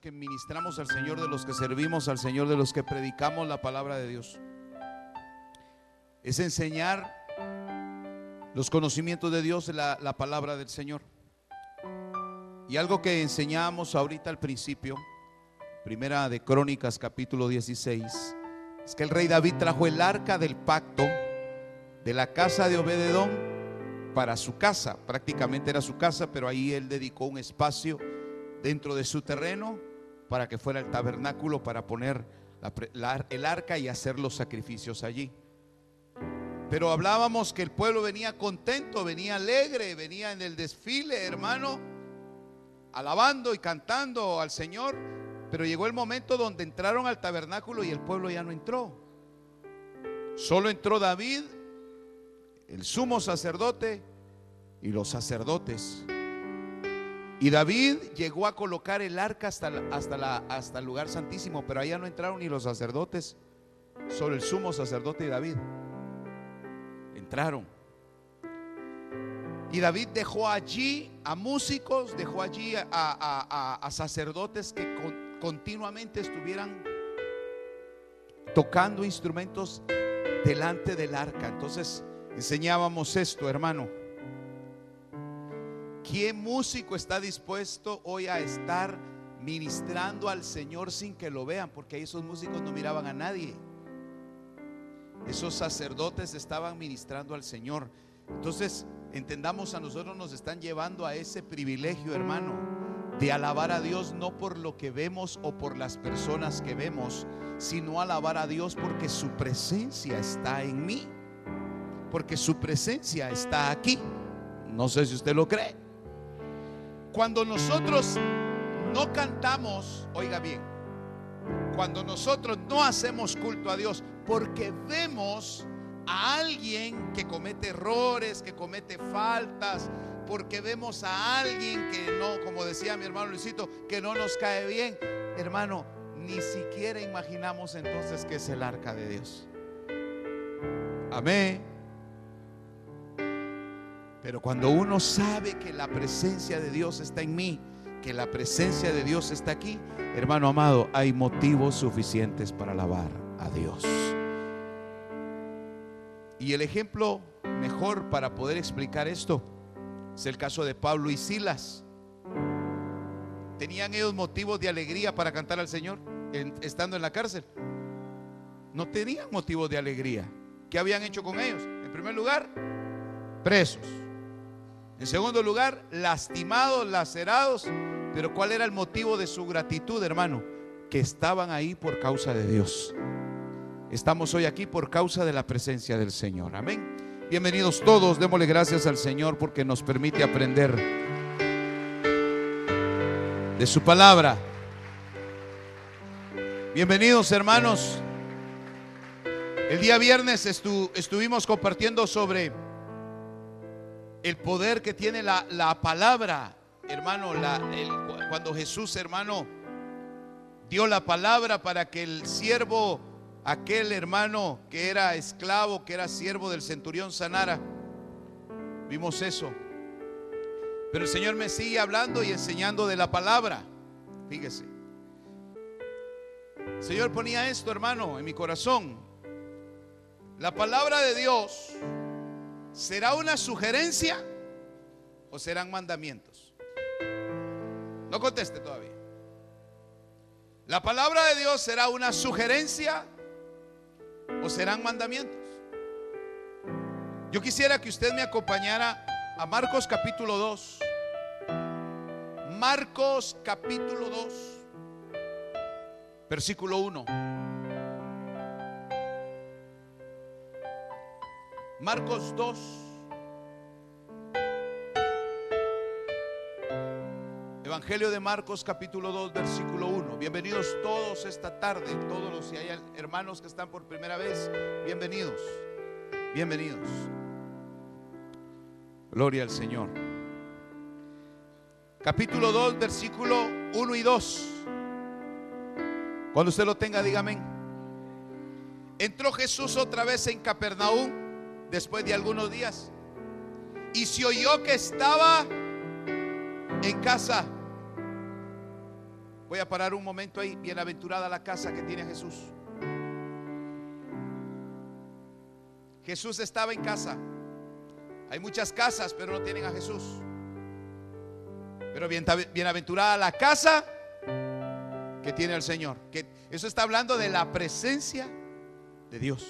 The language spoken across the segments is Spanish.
Que ministramos al Señor, de los que servimos al Señor, de los que predicamos la palabra de Dios. Es enseñar los conocimientos de Dios, la, la palabra del Señor. Y algo que enseñamos ahorita al principio, primera de Crónicas capítulo 16, es que el rey David trajo el arca del pacto de la casa de Obededón para su casa, prácticamente era su casa, pero ahí él dedicó un espacio dentro de su terreno para que fuera el tabernáculo para poner el arca y hacer los sacrificios allí. Pero hablábamos que el pueblo venía contento, venía alegre, venía en el desfile, hermano, alabando y cantando al Señor. Pero llegó el momento donde entraron al tabernáculo y el pueblo ya no entró. Solo entró David, el sumo sacerdote y los sacerdotes. Y David llegó a colocar el arca hasta, hasta, la, hasta el lugar santísimo, pero allá no entraron ni los sacerdotes, solo el sumo sacerdote y David. Entraron. Y David dejó allí a músicos, dejó allí a, sacerdotes que con, continuamente estuvieran tocando instrumentos delante del arca. Entonces enseñábamos esto, hermano. ¿Qué músico está dispuesto hoy a estar ministrando al Señor sin que lo vean? Porque esos músicos no miraban a nadie. Esos sacerdotes estaban ministrando al Señor. Entonces, entendamos, a nosotros nos están llevando a ese privilegio, hermano, de alabar a Dios no por lo que vemos o por las personas que vemos, sino alabar a Dios porque su presencia está en mí. Porque su presencia está aquí. No sé si usted lo cree. Cuando nosotros no cantamos, oiga bien, cuando nosotros no hacemos culto a Dios, porque vemos a alguien que comete errores, que comete faltas, porque vemos a alguien que no, como decía mi hermano Luisito, que no nos cae bien, hermano, ni siquiera imaginamos entonces que es el arca de Dios. Amén. Pero cuando uno sabe que la presencia de Dios está en mí, que la presencia de Dios está aquí, hermano amado, hay motivos suficientes para alabar a Dios. Y el ejemplo mejor para poder explicar esto es el caso de Pablo y Silas. ¿Tenían ellos motivos de alegría para cantar al Señor estando en la cárcel? No tenían motivos de alegría. ¿Qué habían hecho con ellos? En primer lugar, presos. En segundo lugar, lastimados, lacerados. Pero ¿cuál era el motivo de su gratitud, hermano? Que estaban ahí por causa de Dios. Estamos hoy aquí por causa de la presencia del Señor. Amén. Bienvenidos todos. Démosle gracias al Señor porque nos permite aprender de su palabra. Bienvenidos hermanos. El día viernes estu estuvimos compartiendo sobre el poder que tiene la, la palabra, hermano, la, cuando Jesús, hermano, dio la palabra para que el siervo, aquel hermano que era esclavo, que era siervo del centurión sanara, vimos eso. Pero el Señor me sigue hablando y enseñando de la palabra. Fíjese. El Señor ponía esto, hermano, en mi corazón. La palabra de Dios ¿Será una sugerencia o serán mandamientos? No conteste todavía. ¿La palabra de Dios será una sugerencia o serán mandamientos? Yo quisiera que usted me acompañara a Marcos capítulo 2. Marcos capítulo 2, versículo 1. Marcos 2. Evangelio de Marcos capítulo 2 versículo 1. Bienvenidos todos esta tarde, todos los si hay hermanos que están por primera vez, bienvenidos. Bienvenidos. Gloria al Señor. Capítulo 2 versículo 1 y 2. Cuando usted lo tenga, dígame. Entró Jesús otra vez en Capernaum después de algunos días y se oyó que estaba en casa Voy a parar un momento ahí. Bienaventurada la casa que tiene Jesús. Jesús estaba en casa. Hay muchas casas, pero no tienen a Jesús. Pero bienaventurada la casa que tiene el Señor. Que eso está hablando de la presencia de Dios.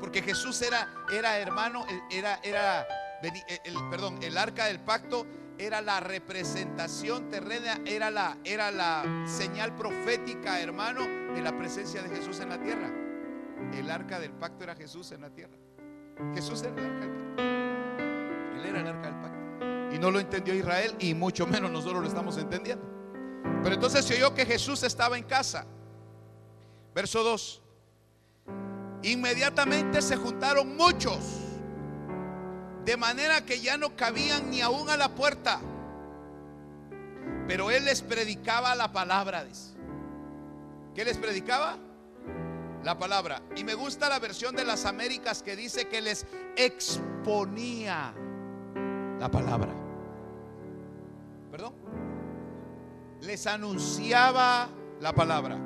Porque Jesús era, era hermano, era, era, el, perdón, el arca del pacto era la representación terrena, era la, era la señal profética, hermano, de la presencia de Jesús en la tierra. El arca del pacto era Jesús en la tierra. Jesús era el arca del pacto. Él era el arca del pacto. Y no lo entendió Israel y mucho menos nosotros lo estamos entendiendo. Pero entonces se oyó que Jesús estaba en casa. Verso 2. Inmediatamente se juntaron muchos de manera que ya no cabían ni aún a la puerta. Pero él les predicaba la palabra. ¿Qué les predicaba? La palabra. Y me gusta la versión de las Américas que dice que les exponía la palabra. ¿Perdón? Les anunciaba la palabra.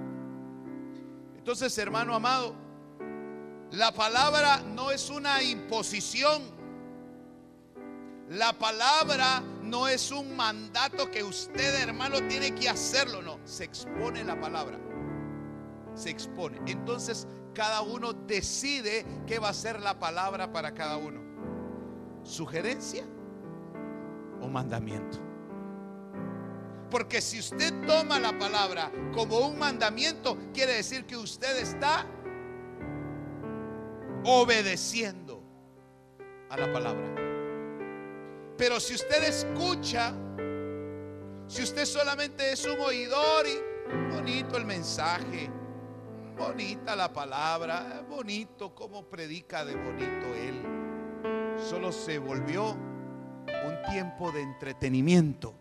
Entonces, hermano amado, la palabra no es una imposición la palabra no es un mandato que usted, hermano, tiene que hacerlo, no. Se expone la palabra. Se expone. Entonces, cada uno decide qué va a ser la palabra para cada uno. ¿Sugerencia o mandamiento? Porque si usted toma la palabra como un mandamiento, quiere decir que usted está obedeciendo a la palabra. Pero si usted escucha, si usted solamente es un oidor y bonito el mensaje, bonita la palabra, bonito como predica de bonito él, solo se volvió un tiempo de entretenimiento,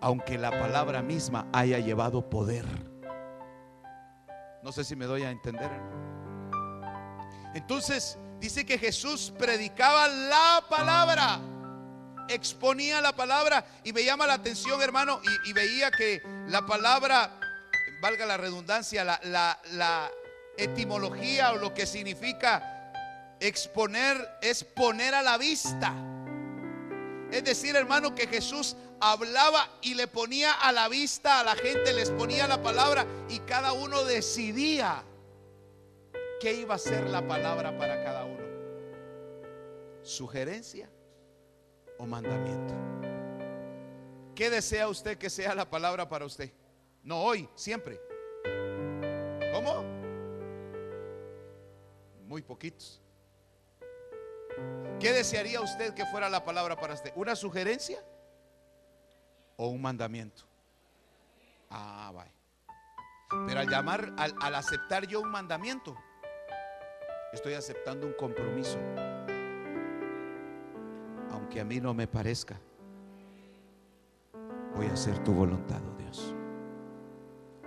aunque la palabra misma haya llevado poder. No sé si me doy a entender. Entonces dice que Jesús predicaba la palabra exponía la palabra y me llama la atención, hermano, y, veía que la palabra, valga la redundancia, la, la etimología o lo que significa exponer es poner a la vista. Es decir, hermano, que Jesús hablaba y le ponía a la vista a la gente, les ponía la palabra y cada uno decidía qué iba a ser la palabra para cada uno. Sugerencia o mandamiento. ¿Qué desea usted que sea la palabra para usted? No hoy, siempre. ¿Cómo? Muy poquitos. ¿Qué desearía usted que fuera la palabra para usted? ¿Una sugerencia o un mandamiento? Ah, vaya. Pero al llamar, al, al aceptar yo un mandamiento, estoy aceptando un compromiso aunque a mí no me parezca, voy a hacer tu voluntad, oh Dios.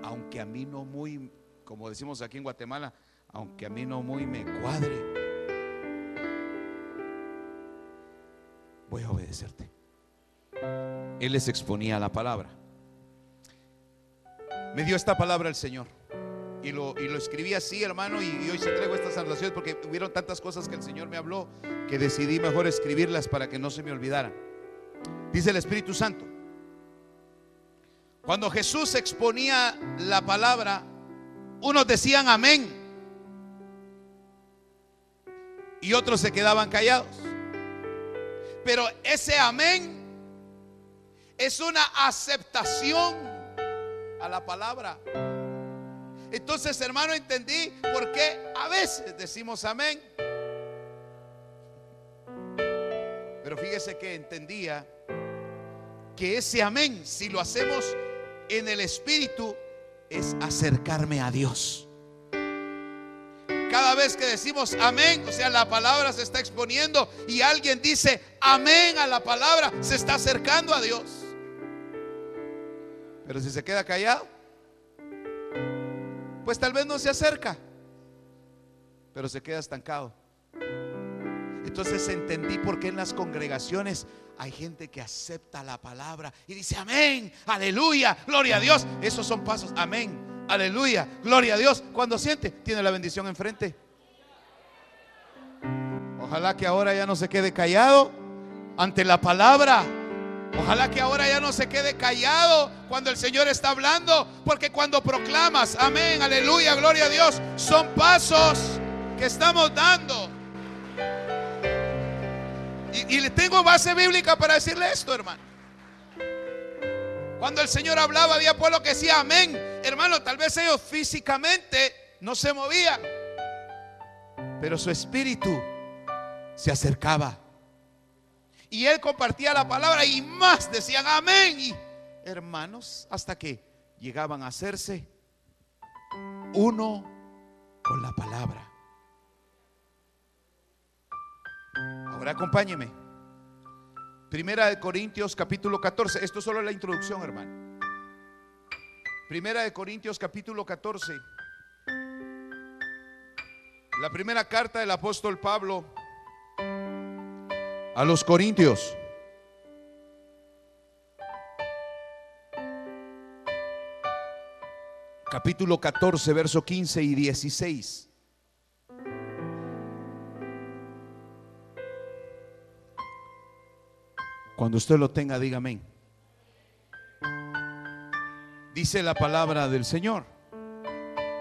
Aunque a mí no muy, como decimos aquí en Guatemala, aunque a mí no muy me cuadre, voy a obedecerte. Él les exponía la palabra. Me dio esta palabra el Señor. Y lo, escribí así, hermano, y, hoy se traigo estas salvaciones porque hubieron tantas cosas que el Señor me habló que decidí mejor escribirlas para que no se me olvidaran. Dice el Espíritu Santo. Cuando Jesús exponía la palabra, unos decían amén y otros se quedaban callados. Pero ese amén es una aceptación a la palabra. Entonces, hermano, entendí por qué a veces decimos amén. Pero fíjese que entendía que ese amén, si lo hacemos en el Espíritu, es acercarme a Dios. Cada vez que decimos amén, o sea, la palabra se está exponiendo y alguien dice amén a la palabra, se está acercando a Dios. Pero si se queda callado, pues tal vez no se acerca, pero se queda estancado. Entonces entendí por qué en las congregaciones hay gente que acepta la palabra y dice amén, aleluya, gloria a Dios. Esos son pasos, amén, aleluya, gloria a Dios. Cuando siente, tiene la bendición enfrente. Ojalá que ahora ya no se quede callado ante la palabra. Ojalá que ahora ya no se quede callado cuando el Señor está hablando, porque cuando proclamas, amén, aleluya, gloria a Dios, son pasos que estamos dando. Y, le tengo base bíblica para decirle esto, hermano. Cuando el Señor hablaba, había pueblo que decía amén. Hermano, tal vez ellos físicamente no se movían, pero su espíritu se acercaba. Y él compartía la palabra y más decían amén. Y hermanos, hasta que llegaban a hacerse uno con la palabra. Ahora acompáñeme. Primera de Corintios capítulo 14. Esto solo es la introducción, hermano. Primera de Corintios capítulo 14. La primera carta del apóstol Pablo a los Corintios. Capítulo 14, verso 15 y 16. Cuando usted lo tenga, diga amén. Dice la palabra del Señor.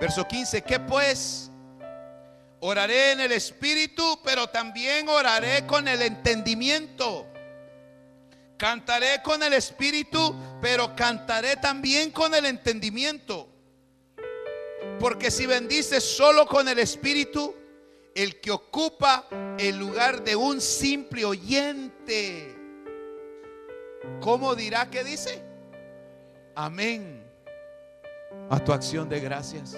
Verso 15, ¿qué pues? Oraré en el Espíritu, pero también oraré con el entendimiento. Cantaré con el Espíritu, pero cantaré también con el entendimiento. Porque si bendices solo con el Espíritu, el que ocupa el lugar de un simple oyente ¿Cómo dirá que dice? Amén. A tu acción de gracias.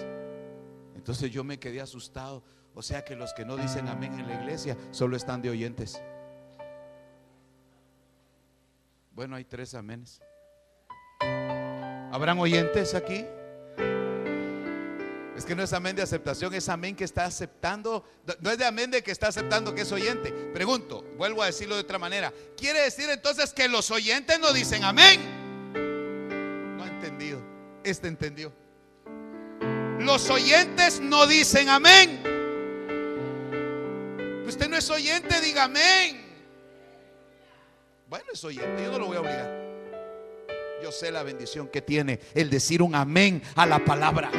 Entonces yo me quedé asustado. O sea que los que no dicen amén en la iglesia solo están de oyentes. Bueno, hay tres aménes. ¿Habrán oyentes aquí? Es que no es amén de aceptación, es amén que está aceptando. No es de amén de que está aceptando que es oyente. Pregunto, vuelvo a decirlo de otra manera. ¿Quiere decir entonces que los oyentes no dicen amén? No ha entendido. Este entendió. Los oyentes no dicen amén. Usted no es oyente, diga amén. Bueno, es oyente, yo no lo voy a obligar. Yo sé la bendición que tiene el decir un amén a la palabra.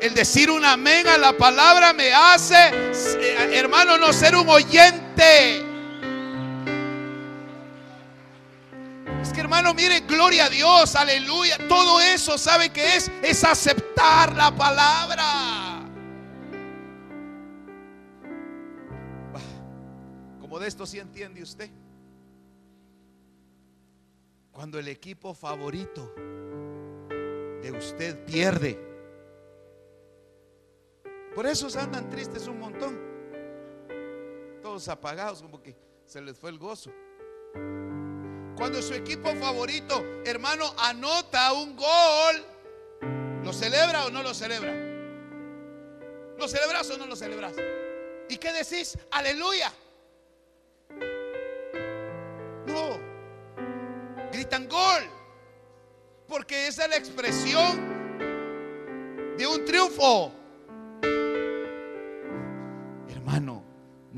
El decir un amén a la palabra me hace, eh, hermano, no ser un oyente. Es que hermano, mire, gloria a Dios, aleluya. Todo eso, ¿sabe que es? Es aceptar la palabra. De esto sí entiende usted. Cuando el equipo favorito de usted pierde por eso andan tristes un montón. Todos apagados, como que se les fue el gozo. Cuando su equipo favorito, hermano, anota un gol, ¿lo celebra o no lo celebra? ¿Lo celebras o no lo celebras? ¿Y qué decís? Aleluya. Gritan gol. Porque esa es la expresión de un triunfo.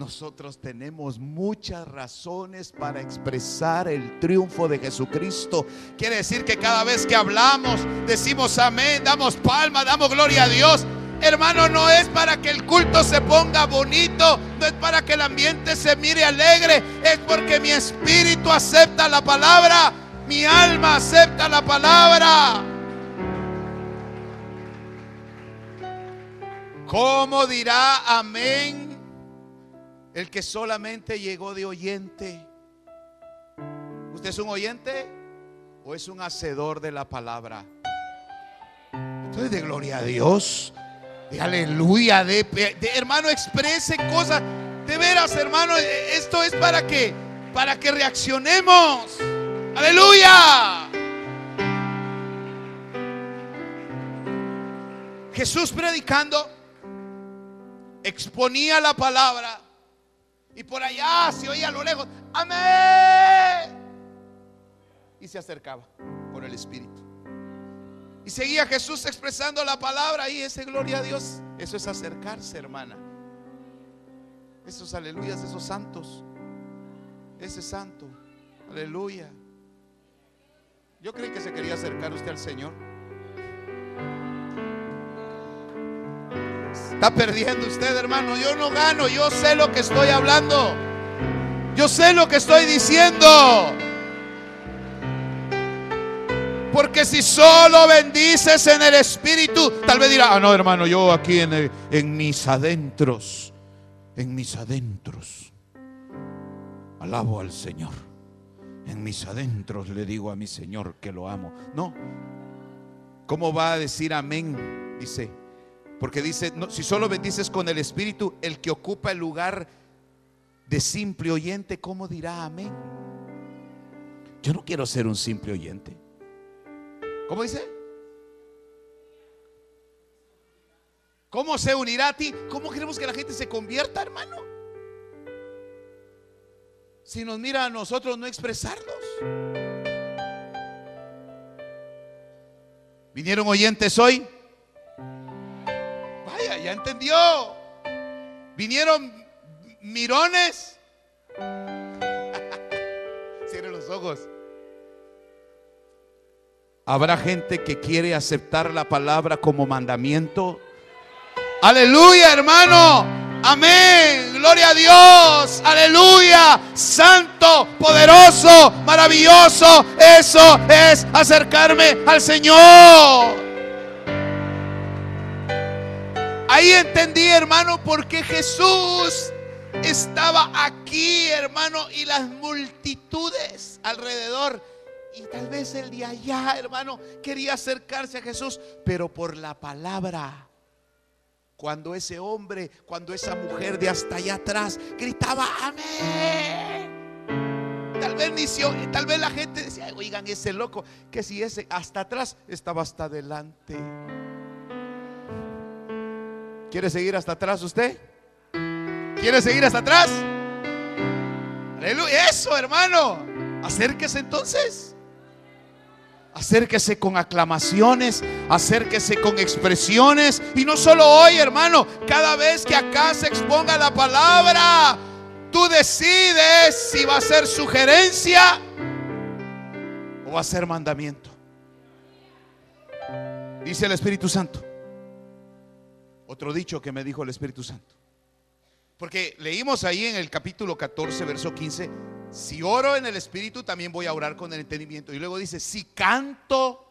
nosotros tenemos muchas razones para expresar el triunfo de Jesucristo. Quiere decir que cada vez que hablamos, decimos amén, damos palma, damos gloria a Dios. Hermano, no es para que el culto se ponga bonito, no es para que el ambiente se mire alegre, es porque mi espíritu acepta la palabra, mi alma acepta la palabra. ¿Cómo dirá amén el que solamente llegó de oyente. ¿Usted es un oyente o es un hacedor de la palabra? Entonces, de gloria a Dios, de aleluya, hermano, exprese cosas. De veras, hermano, esto es para que, para que reaccionemos. Aleluya. Jesús predicando, exponía la palabra y por allá se oía a lo lejos, amén. Y se acercaba por el Espíritu. Y seguía Jesús expresando la palabra y ese gloria a Dios. Eso es acercarse, hermana. Esos aleluyas, esos santos. Ese santo. Aleluya. Yo creí que se quería acercar usted al Señor. Está perdiendo usted, hermano. Yo no gano. Yo sé lo que estoy hablando. Yo sé lo que estoy diciendo. Porque si solo bendices en el Espíritu, tal vez dirá, ah, no, hermano, yo aquí en, en mis adentros, en mis adentros, alabo al Señor. En mis adentros le digo a mi Señor que lo amo. No. ¿Cómo va a decir amén? Dice, porque dice, si solo bendices con el Espíritu, el que ocupa el lugar de simple oyente, ¿cómo dirá amén? Yo no quiero ser un simple oyente. ¿Cómo dice? ¿Cómo se unirá a ti? ¿Cómo queremos que la gente se convierta, hermano? Si nos mira a nosotros no expresarlos. ¿Vinieron oyentes hoy? ya entendió. Vinieron mirones. Cierre los ojos. Habrá gente que quiere aceptar la palabra como mandamiento. Aleluya, hermano. Amén. Gloria a Dios. Aleluya. Santo, poderoso, maravilloso. Eso es acercarme al Señor. Ahí entendí, hermano, por qué Jesús estaba aquí, hermano, y las multitudes alrededor. Y tal vez el de allá, hermano, quería acercarse a Jesús, pero por la palabra. Cuando ese hombre, cuando esa mujer de hasta allá atrás gritaba, amén. Tal vez, tal vez la gente decía, oigan, ese loco, que si ese hasta atrás estaba hasta adelante. ¿Quiere seguir hasta atrás usted? ¿Quiere seguir hasta atrás? Aleluya. Eso, hermano. Acérquese entonces. Acérquese con aclamaciones, acérquese con expresiones. Y no solo hoy, hermano, cada vez que acá se exponga la palabra, tú decides si va a ser sugerencia o va a ser mandamiento. Dice el Espíritu Santo. Otro dicho que me dijo el Espíritu Santo. Porque leímos ahí en el capítulo 14, verso 15, si oro en el Espíritu, también voy a orar con el entendimiento. Y luego dice, si canto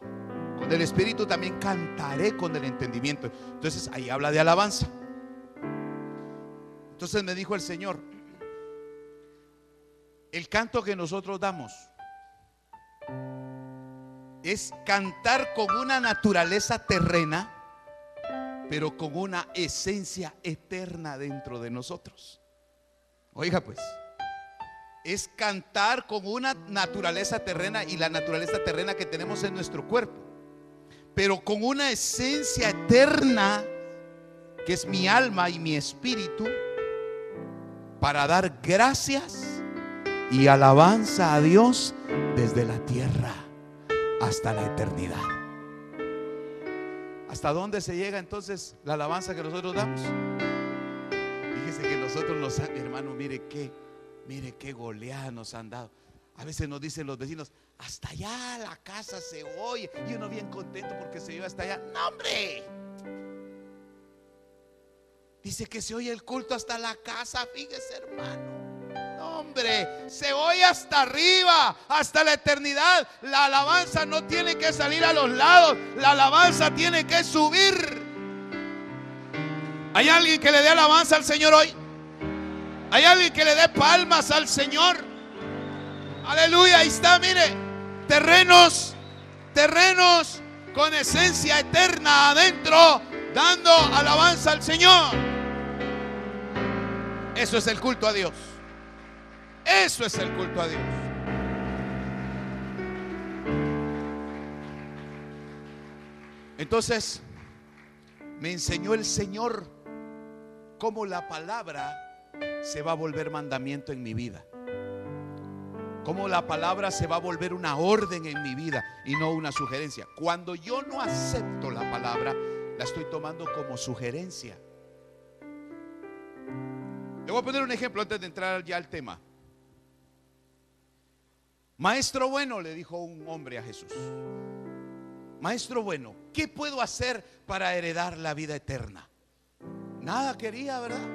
con el Espíritu, también cantaré con el entendimiento. Entonces ahí habla de alabanza. Entonces me dijo el Señor, el canto que nosotros damos es cantar con una naturaleza terrena pero con una esencia eterna dentro de nosotros. Oiga pues, es cantar con una naturaleza terrena y la naturaleza terrena que tenemos en nuestro cuerpo, pero con una esencia eterna que es mi alma y mi espíritu para dar gracias y alabanza a Dios desde la tierra hasta la eternidad. ¿Hasta dónde se llega entonces la alabanza que nosotros damos? Fíjese que nosotros nos, hermano, mire qué, mire qué goleada nos han dado. A veces nos dicen los vecinos, hasta allá la casa se oye. Y uno bien contento porque se oye hasta allá. No, hombre. Dice que se oye el culto hasta la casa. Fíjese, hermano se oye hasta arriba, hasta la eternidad. La alabanza no tiene que salir a los lados, la alabanza tiene que subir. ¿Hay alguien que le dé alabanza al Señor hoy? ¿Hay alguien que le dé palmas al Señor? Aleluya, ahí está, mire. Terrenos, terrenos con esencia eterna adentro, dando alabanza al Señor. Eso es el culto a Dios. Eso es el culto a Dios. Entonces, me enseñó el Señor cómo la palabra se va a volver mandamiento en mi vida. Cómo la palabra se va a volver una orden en mi vida y no una sugerencia. Cuando yo no acepto la palabra, la estoy tomando como sugerencia. Le voy a poner un ejemplo antes de entrar ya al tema. Maestro bueno, le dijo un hombre a Jesús. Maestro bueno, ¿qué puedo hacer para heredar la vida eterna? Nada quería, ¿verdad?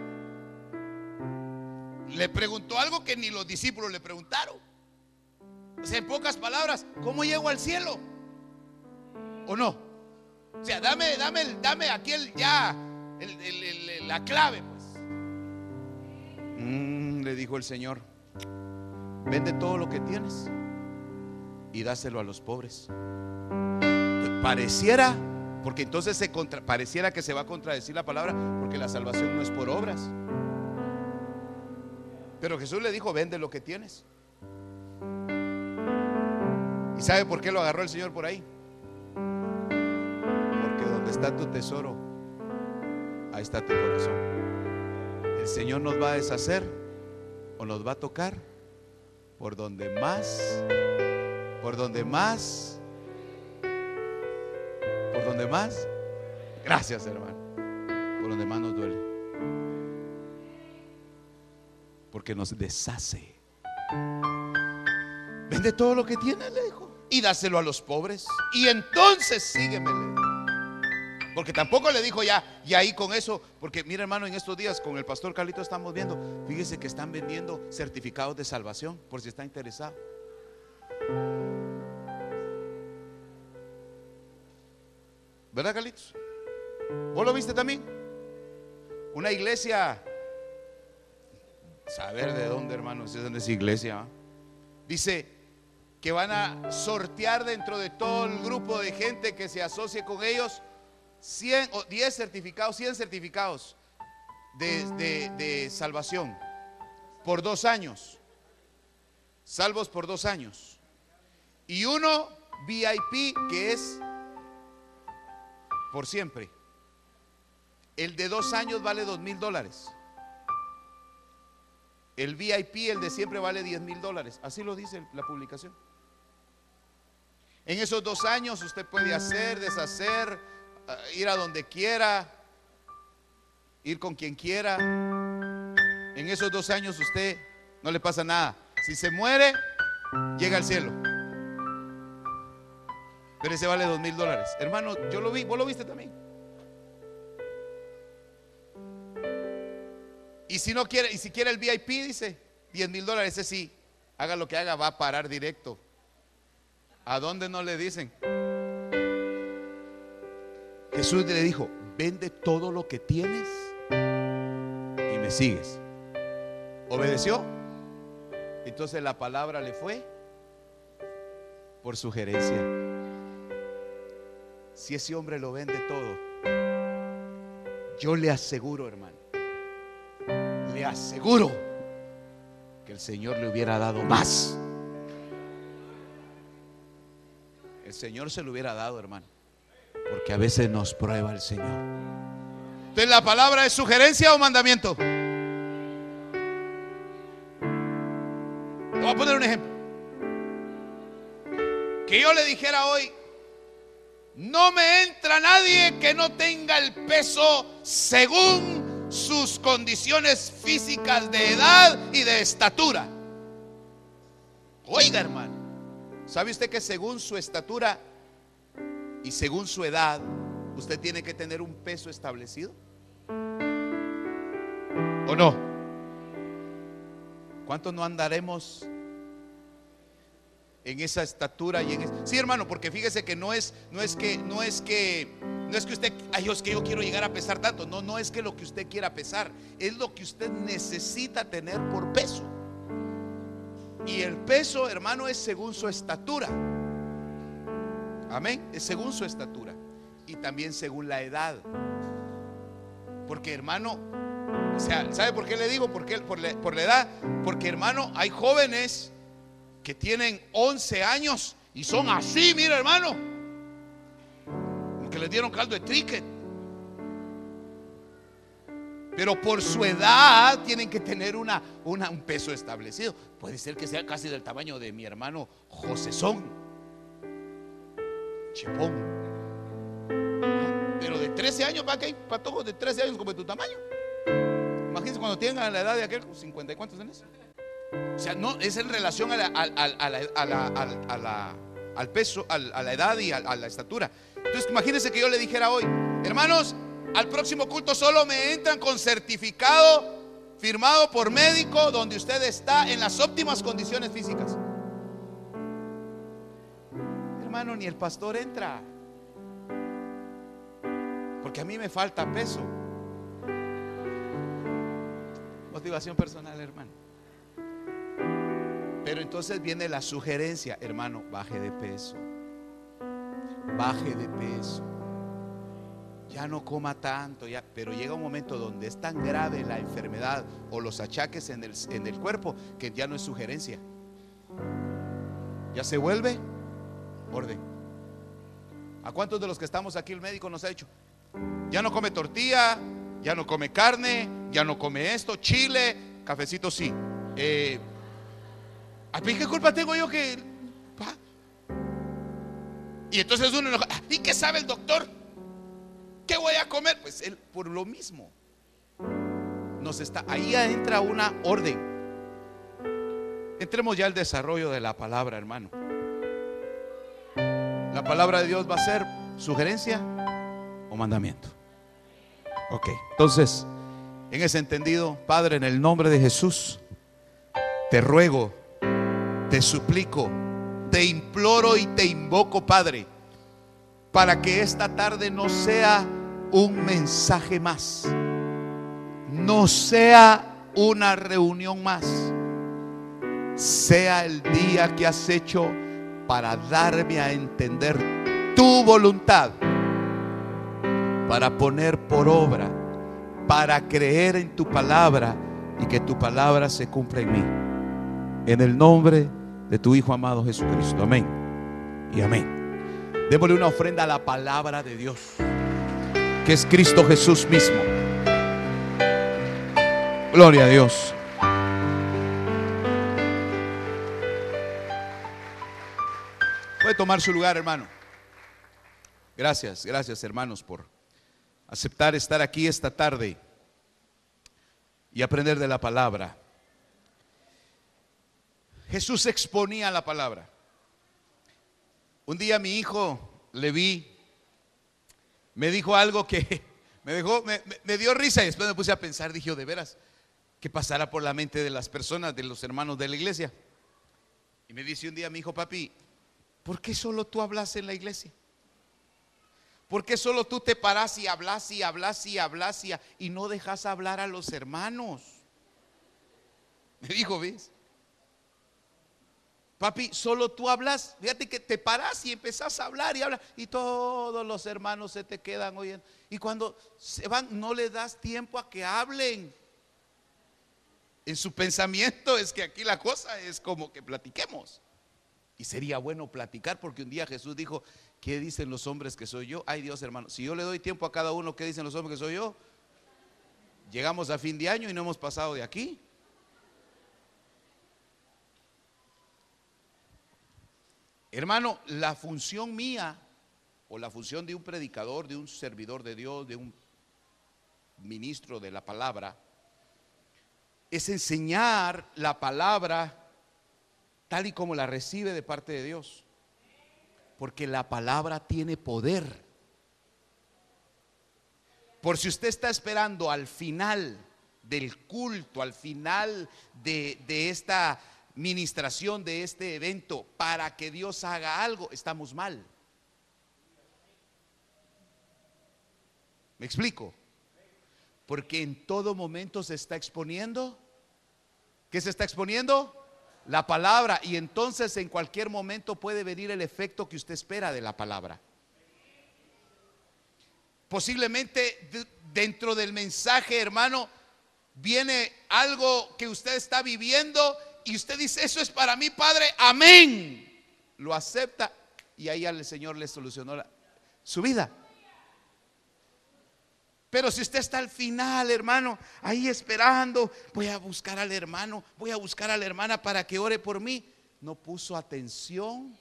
Le preguntó algo que ni los discípulos le preguntaron. O sea, en pocas palabras, ¿cómo llego al cielo? ¿O no? O sea, dame, dame, dame aquí el, ya la clave, pues. Mm, le dijo el Señor, vende todo lo que tienes y dáselo a los pobres. Pareciera, porque entonces se pareciera que se va a contradecir la palabra, porque la salvación no es por obras. Pero Jesús le dijo, vende lo que tienes. ¿Y sabe por qué lo agarró el Señor por ahí? Porque donde está tu tesoro, ahí está tu corazón. El Señor nos va a deshacer o nos va a tocar por donde más, por donde más ¿Por donde más? Gracias, hermano. Por donde más nos duele. Porque nos deshace. Vende todo lo que tiene, le dijo. Y dáselo a los pobres. Y entonces síguemele. Porque tampoco le dijo ya, y ahí con eso, porque mira hermano, en estos días con el pastor Carlito estamos viendo, fíjese que están vendiendo certificados de salvación, por si está interesado. ¿Verdad, Carlitos? ¿Vos lo viste también? Una iglesia, saber de dónde, hermanos, es donde es iglesia. Dice que van a sortear dentro de todo el grupo de gente que se asocie con ellos 100 o 10 certificados, 100 certificados de, de salvación por dos años. Salvos por dos años. Y uno VIP que es por siempre. El de dos años vale dos mil dólares. El VIP, el de siempre, vale diez mil dólares. Así lo dice la publicación. En esos dos años usted puede hacer, deshacer, ir a donde quiera, ir con quien quiera. En esos dos años usted no le pasa nada. Si se muere, llega al cielo. Pero ese vale dos mil dólares. Hermano, yo lo vi, vos lo viste también. Y si no quiere, y si quiere el VIP, dice, 10 mil dólares, ese sí, haga lo que haga, va a parar directo. ¿A dónde no le dicen? Jesús le dijo, vende todo lo que tienes y me sigues. ¿Obedeció? Entonces la palabra le fue por sugerencia si ese hombre lo vende todo, yo le aseguro, hermano, le aseguro que el Señor le hubiera dado más. El Señor se lo hubiera dado, hermano, porque a veces nos prueba el Señor. Entonces, ¿la palabra es sugerencia o mandamiento? Te voy a poner un ejemplo. Que yo le dijera hoy, no me entra nadie que no tenga el peso según sus condiciones físicas de edad y de estatura. Oiga, hermano, ¿sabe usted que según su estatura y según su edad, usted tiene que tener un peso establecido? ¿O no? ¿Cuántos no andaremos en esa estatura y en Sí, hermano, porque fíjese que no es no es que no es que no es que usted, ay, es que yo quiero llegar a pesar tanto. No, no es que lo que usted quiera pesar, es lo que usted necesita tener por peso. Y el peso, hermano, es según su estatura. Amén. Es según su estatura. Y también según la edad. Porque, hermano, o sea, ¿sabe por qué le digo? Por, la, por la edad. Porque, hermano, hay jóvenes que tienen 11 años y son así, mira, hermano. Que les dieron caldo de tricket. Pero por su edad tienen que tener una, un peso establecido. Puede ser que sea casi del tamaño de mi hermano José Chepón. Pero de 13 años, ¿para qué? todos de 13 años como de tu tamaño. Imagínense cuando tengan la edad de aquel, 50 y cuántos tenés. O sea, no es en relación a al peso, a la edad y a, la estatura. Entonces, imagínense que yo le dijera hoy, hermanos, al próximo culto solo me entran con certificado firmado por médico donde usted está en las óptimas condiciones físicas. Hermano, ni el pastor entra. Porque a mí me falta peso. Motivación personal, hermano. Pero entonces viene la sugerencia, hermano, baje de peso. Baje de peso ya no coma tanto, ya, pero llega un momento donde es tan grave la enfermedad o los achaques en el, en el cuerpo que ya no es sugerencia. Ya se vuelve orden. ¿A cuántos de los que estamos aquí el médico nos ha dicho? Ya no come tortilla, ya no come carne, ya no come esto, chile, cafecito sí. Eh, ¿A mí qué culpa tengo yo que... Y entonces uno ¿y qué sabe el doctor? ¿Qué voy a comer? Pues él por lo mismo. Nos está ahí entra una orden. Entremos ya al desarrollo de la palabra, hermano. La palabra de Dios va a ser sugerencia o mandamiento. Ok, entonces, en ese entendido, Padre, en el nombre de Jesús, te ruego, te suplico, te imploro y te invoco, Padre para que esta tarde no sea un mensaje más, no sea una reunión más, sea el día que has hecho para darme a entender tu voluntad, para poner por obra, para creer en tu palabra y que tu palabra se cumpla en mí. En el nombre de tu Hijo amado Jesucristo. Amén. Y amén. Démosle una ofrenda a la palabra de Dios, que es Cristo Jesús mismo. Gloria a Dios. Puede tomar su lugar, hermano. Gracias, gracias, hermanos, por aceptar estar aquí esta tarde y aprender de la palabra. Jesús exponía la palabra. Un día mi hijo le vi, me dijo algo que me dejó, me, dio risa y después me puse a pensar, dije, oh, de veras, ¿qué pasará por la mente de las personas, de los hermanos de la iglesia? Y me dice un día mi hijo, papi, ¿por qué solo tú hablas en la iglesia? ¿Por qué solo tú te paras y hablas y hablas y hablas y, y no dejas hablar a los hermanos? Me dijo, ¿ves? Papi, solo tú hablas, fíjate que te paras y empezás a hablar y hablas y todos los hermanos se te quedan oyendo. Y cuando se van, no le das tiempo a que hablen. En su pensamiento es que aquí la cosa es como que platiquemos. Y sería bueno platicar porque un día Jesús dijo, ¿qué dicen los hombres que soy yo? Ay Dios hermano, si yo le doy tiempo a cada uno, ¿qué dicen los hombres que soy yo? Llegamos a fin de año y no hemos pasado de aquí. Hermano, la función mía o la función de un predicador, de un servidor de Dios, de un ministro de la palabra, es enseñar la palabra tal y como la recibe de parte de Dios. Porque la palabra tiene poder. Por si usted está esperando al final del culto, al final de, de esta ministración de este evento para que Dios haga algo, estamos mal. ¿Me explico? Porque en todo momento se está exponiendo. ¿Qué se está exponiendo? La palabra y entonces en cualquier momento puede venir el efecto que usted espera de la palabra. Posiblemente dentro del mensaje, hermano, viene algo que usted está viviendo y usted dice, eso es para mí, Padre, amén. Lo acepta y ahí el Señor le solucionó su vida. Pero si usted está al final, hermano, ahí esperando, voy a buscar al hermano, voy a buscar a la hermana para que ore por mí, no puso atención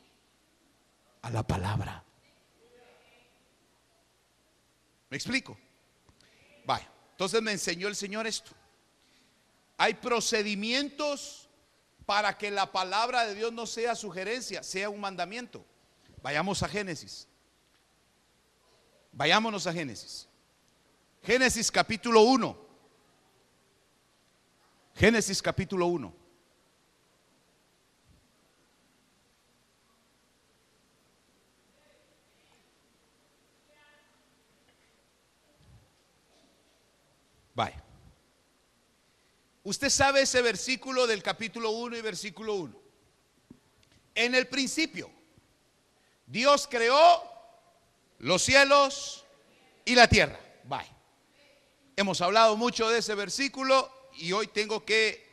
a la palabra. ¿Me explico? Vaya, entonces me enseñó el Señor esto. Hay procedimientos para que la palabra de Dios no sea sugerencia, sea un mandamiento. Vayamos a Génesis. Vayámonos a Génesis. Génesis capítulo 1. Génesis capítulo 1. Vaya. Usted sabe ese versículo del capítulo 1 y versículo 1. En el principio, Dios creó los cielos y la tierra. Bye. Hemos hablado mucho de ese versículo y hoy tengo que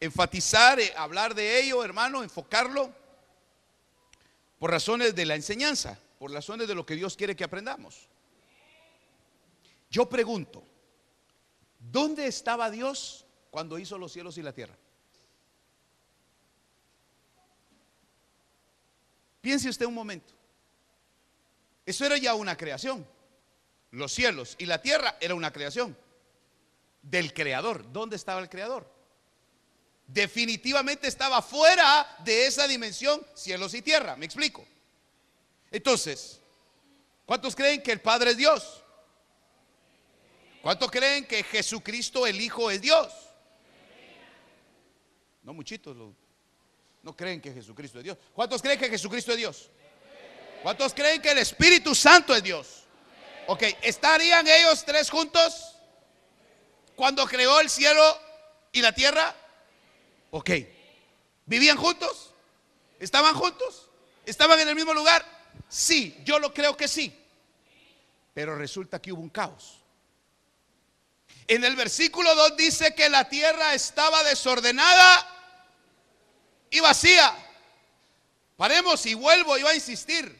enfatizar, eh, hablar de ello, hermano, enfocarlo por razones de la enseñanza, por razones de lo que Dios quiere que aprendamos. Yo pregunto, ¿dónde estaba Dios cuando hizo los cielos y la tierra. Piense usted un momento. Eso era ya una creación. Los cielos y la tierra era una creación del creador. ¿Dónde estaba el creador? Definitivamente estaba fuera de esa dimensión cielos y tierra. ¿Me explico? Entonces, ¿cuántos creen que el Padre es Dios? ¿Cuántos creen que Jesucristo el Hijo es Dios? No, muchitos no creen que Jesucristo es Dios. ¿Cuántos creen que Jesucristo es Dios? ¿Cuántos creen que el Espíritu Santo es Dios? Ok, ¿estarían ellos tres juntos cuando creó el cielo y la tierra? Ok, ¿vivían juntos? ¿Estaban juntos? ¿Estaban en el mismo lugar? Sí, yo lo creo que sí. Pero resulta que hubo un caos. En el versículo 2 dice que la tierra estaba desordenada y vacía. Paremos y vuelvo yo a insistir.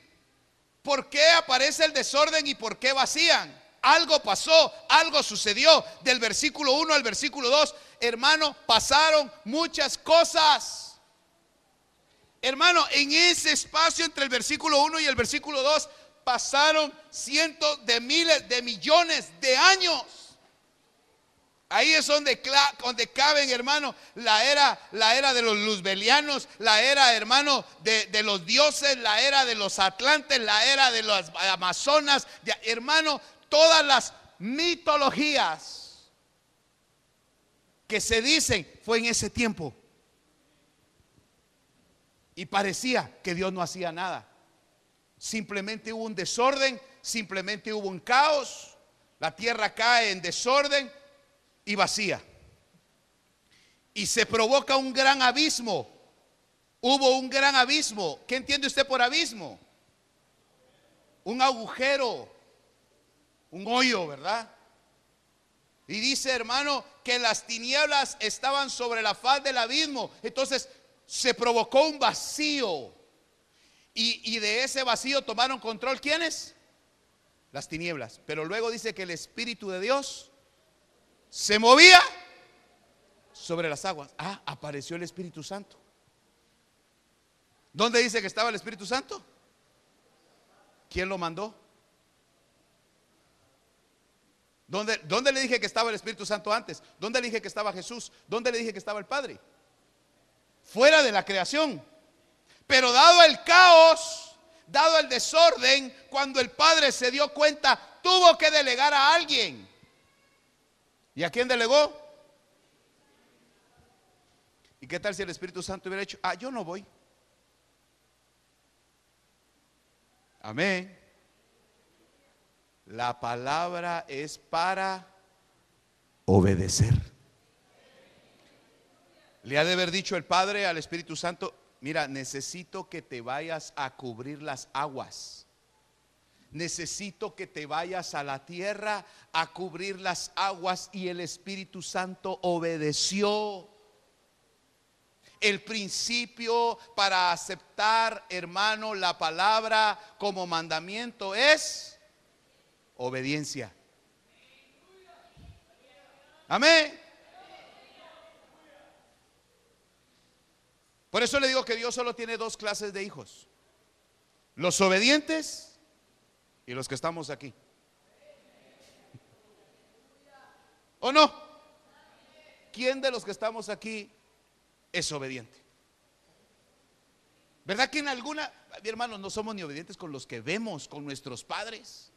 ¿Por qué aparece el desorden y por qué vacían? Algo pasó, algo sucedió. Del versículo 1 al versículo 2, hermano, pasaron muchas cosas. Hermano, en ese espacio entre el versículo 1 y el versículo 2 pasaron cientos de miles de millones de años. Ahí es donde, caben, hermano, la era, la era de los luzbelianos, la era, hermano, de, los dioses, la era de los atlantes, la era de las amazonas, hermano, todas las mitologías que se dicen fue en ese tiempo. Y parecía que Dios no hacía nada. Simplemente hubo un desorden, simplemente hubo un caos, la tierra cae en desorden y vacía. Y se provoca un gran abismo. Hubo un gran abismo. ¿Qué entiende usted por abismo? Un agujero, un hoyo, ¿verdad? Y dice, hermano, que las tinieblas estaban sobre la faz del abismo. Entonces se provocó un vacío. Y, y, de ese vacío tomaron control ¿quiénes? Las tinieblas. Pero luego dice que el Espíritu de Dios se movía sobre las aguas. Ah, apareció el Espíritu Santo. ¿Dónde dice que estaba el Espíritu Santo? ¿Quién lo mandó? ¿Dónde, ¿Dónde, le dije que estaba el Espíritu Santo antes? ¿Dónde le dije que estaba Jesús? ¿Dónde le dije que estaba el Padre? Fuera de la creación. Pero dado el caos, dado el desorden, cuando el Padre se dio cuenta, tuvo que delegar a alguien. ¿Y a quién delegó? ¿Y qué tal si el Espíritu Santo hubiera dicho, ah, yo no voy? Amén. La palabra es para obedecer. Le ha de haber dicho el Padre al Espíritu Santo, mira, necesito que te vayas a cubrir las aguas. Necesito que te vayas a la tierra a cubrir las aguas y el Espíritu Santo obedeció. El principio para aceptar, hermano, la palabra como mandamiento es obediencia. Amén. Por eso le digo que Dios solo tiene dos clases de hijos. Los obedientes y los que estamos aquí. ¿O no? ¿Quién de los que estamos aquí es obediente? ¿Verdad que en alguna, mi hermano, no somos ni obedientes con los que vemos, con nuestros padres?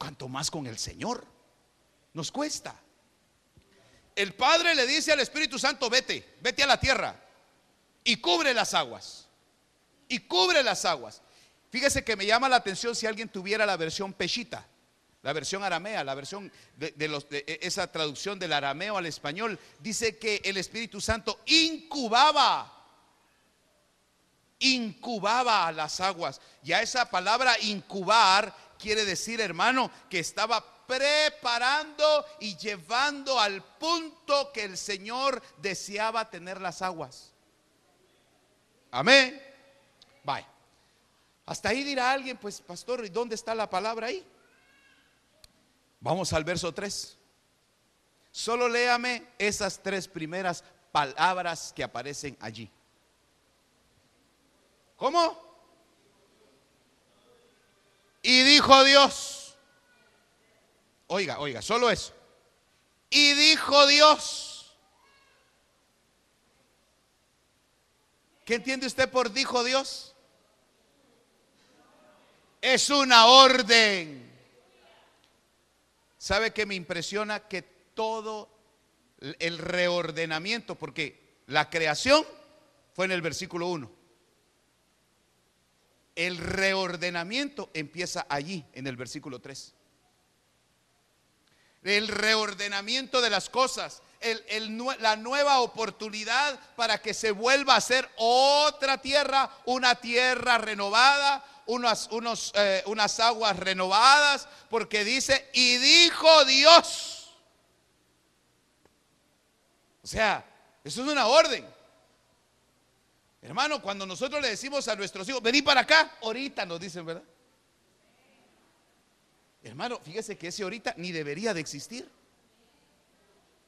Cuanto más con el Señor. Nos cuesta. El Padre le dice al Espíritu Santo, vete, vete a la tierra y cubre las aguas. Y cubre las aguas. Fíjese que me llama la atención si alguien tuviera la versión peshita, la versión aramea, la versión de, los, de esa traducción del arameo al español, dice que el Espíritu Santo incubaba incubaba las aguas. Ya esa palabra incubar quiere decir, hermano, que estaba preparando y llevando al punto que el Señor deseaba tener las aguas. Amén. Bye. Hasta ahí dirá alguien, pues pastor, ¿y dónde está la palabra ahí? Vamos al verso 3. Solo léame esas tres primeras palabras que aparecen allí. ¿Cómo? Y dijo Dios, oiga, oiga, solo eso. Y dijo Dios, ¿qué entiende usted por dijo Dios? Es una orden. ¿Sabe que me impresiona que todo el reordenamiento, porque la creación fue en el versículo 1. El reordenamiento empieza allí, en el versículo 3. El reordenamiento de las cosas, la nueva oportunidad para que se vuelva a ser otra tierra, una tierra renovada, unas, eh, unas aguas renovadas, porque dice, y dijo Dios. O sea, eso es una orden. Hermano, cuando nosotros le decimos a nuestros hijos, vení para acá, ahorita nos dicen, ¿verdad? Hermano, fíjese que ese ahorita ni debería de existir.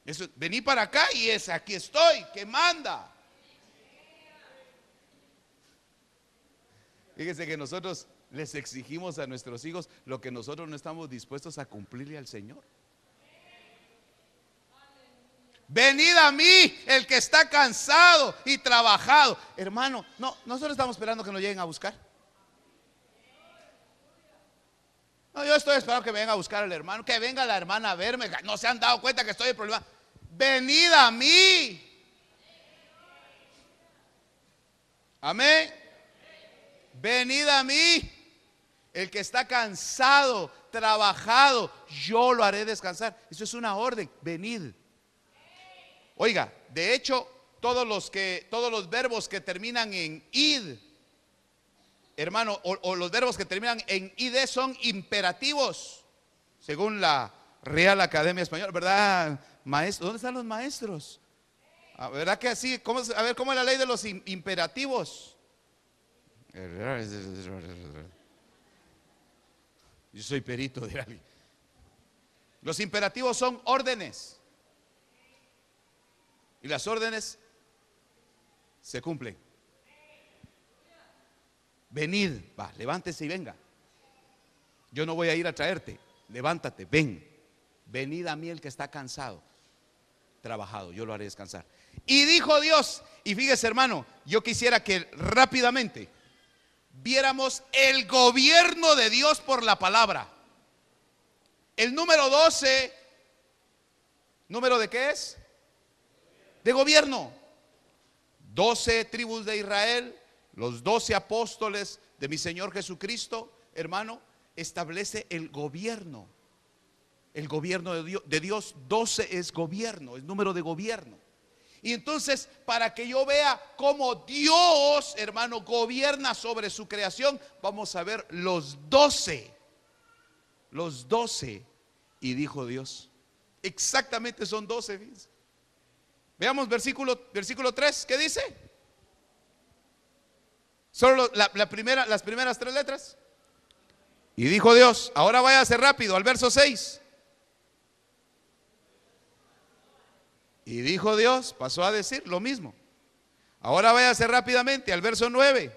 Eso, vení para acá y es aquí estoy, que manda. Fíjese que nosotros les exigimos a nuestros hijos lo que nosotros no estamos dispuestos a cumplirle al Señor. Venid a mí, el que está cansado y trabajado. Hermano, no, nosotros estamos esperando que nos lleguen a buscar. No, yo estoy esperando que me venga a buscar el hermano, que venga la hermana a verme. No se han dado cuenta que estoy en problema. Venid a mí. Amén. Venid a mí. El que está cansado, trabajado, yo lo haré descansar. Eso es una orden. Venid. Oiga, de hecho, todos los que todos los verbos que terminan en id, hermano, o, los verbos que terminan en id son imperativos, según la Real Academia Española, ¿verdad? Maestro, ¿dónde están los maestros? Ah, ¿Verdad que así? ¿Cómo, a ver, ¿cómo es la ley de los imperativos? Yo soy perito de alguien. Los imperativos son órdenes. Y las órdenes se cumplen. Venid, va, levántese y venga. Yo no voy a ir a traerte. Levántate, ven. Venid a mí el que está cansado, trabajado, yo lo haré descansar. Y dijo Dios, y fíjese hermano, yo quisiera que rápidamente viéramos el gobierno de Dios por la palabra. El número 12, ¿número de qué es? De gobierno. Doce tribus de Israel, los doce apóstoles de mi Señor Jesucristo, hermano, establece el gobierno. El gobierno de Dios, 12 es gobierno, es número de gobierno. Y entonces, para que yo vea cómo Dios, hermano, gobierna sobre su creación, vamos a ver los doce. Los doce. Y dijo Dios. Exactamente son doce. Veamos versículo, versículo 3. ¿Qué dice? Solo la, primera, las primeras tres letras. Y dijo Dios, ahora váyase rápido al verso 6. Y dijo Dios, pasó a decir lo mismo. Ahora váyase rápidamente al verso 9.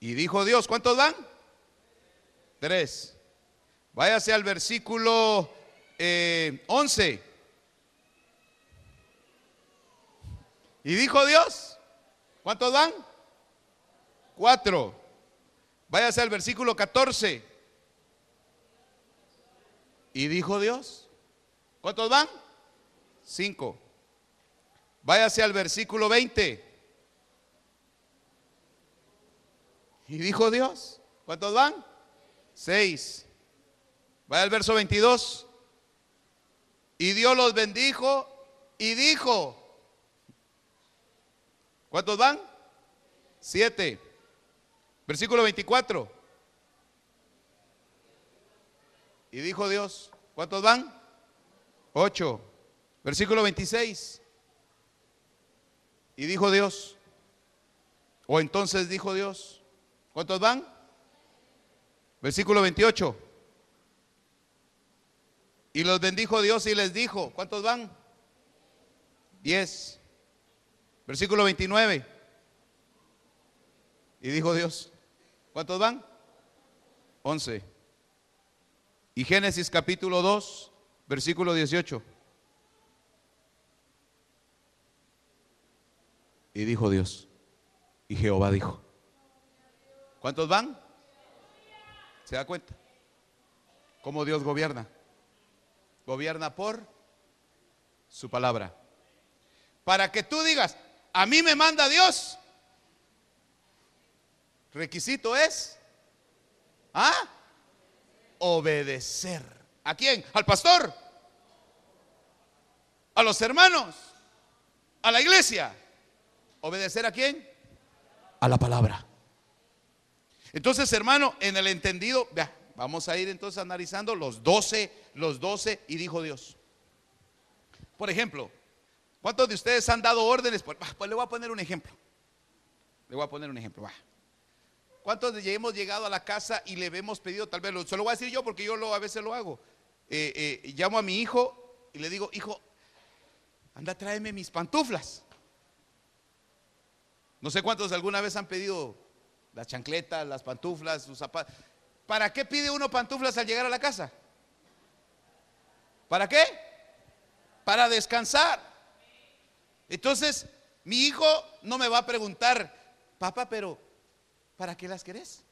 Y dijo Dios, ¿cuántos van? Tres. Váyase al versículo 11. Y dijo Dios, ¿cuántos van? Cuatro. Váyase al versículo 14. Y dijo Dios, ¿Cuántos van? Cinco. Váyase al versículo 20. Y dijo Dios, ¿cuántos van? Seis. Vaya al verso 22. Y Dios los bendijo y dijo, ¿cuántos van? Siete. Versículo 24. Y dijo Dios, ¿cuántos van? 8, versículo 26. Y dijo Dios, o entonces dijo Dios, ¿cuántos van? Versículo 28. Y los bendijo Dios y les dijo, ¿cuántos van? 10. Versículo 29. Y dijo Dios, ¿cuántos van? 11. Y Génesis capítulo 2, Versículo 18. Y dijo Dios, y Jehová dijo, ¿cuántos van? ¿Se da cuenta? ¿Cómo Dios gobierna? Gobierna por su palabra. Para que tú digas, a mí me manda Dios. Requisito es, ¿ah? Obedecer. ¿A quién? Al pastor a los hermanos, a la iglesia. ¿Obedecer a quién? A la palabra. Entonces, hermano, en el entendido, vamos a ir entonces analizando los doce, los doce, y dijo Dios. Por ejemplo, ¿cuántos de ustedes han dado órdenes? Pues, pues le voy a poner un ejemplo. Le voy a poner un ejemplo. ¿Cuántos de hemos llegado a la casa y le hemos pedido, tal vez, se lo voy a decir yo porque yo lo, a veces lo hago. Eh, eh, llamo a mi hijo y le digo, hijo, anda, tráeme mis pantuflas. No sé cuántos alguna vez han pedido las chancletas, las pantuflas, sus zapatos. ¿Para qué pide uno pantuflas al llegar a la casa? ¿Para qué? Para descansar. Entonces, mi hijo no me va a preguntar, papá, pero ¿para qué las querés?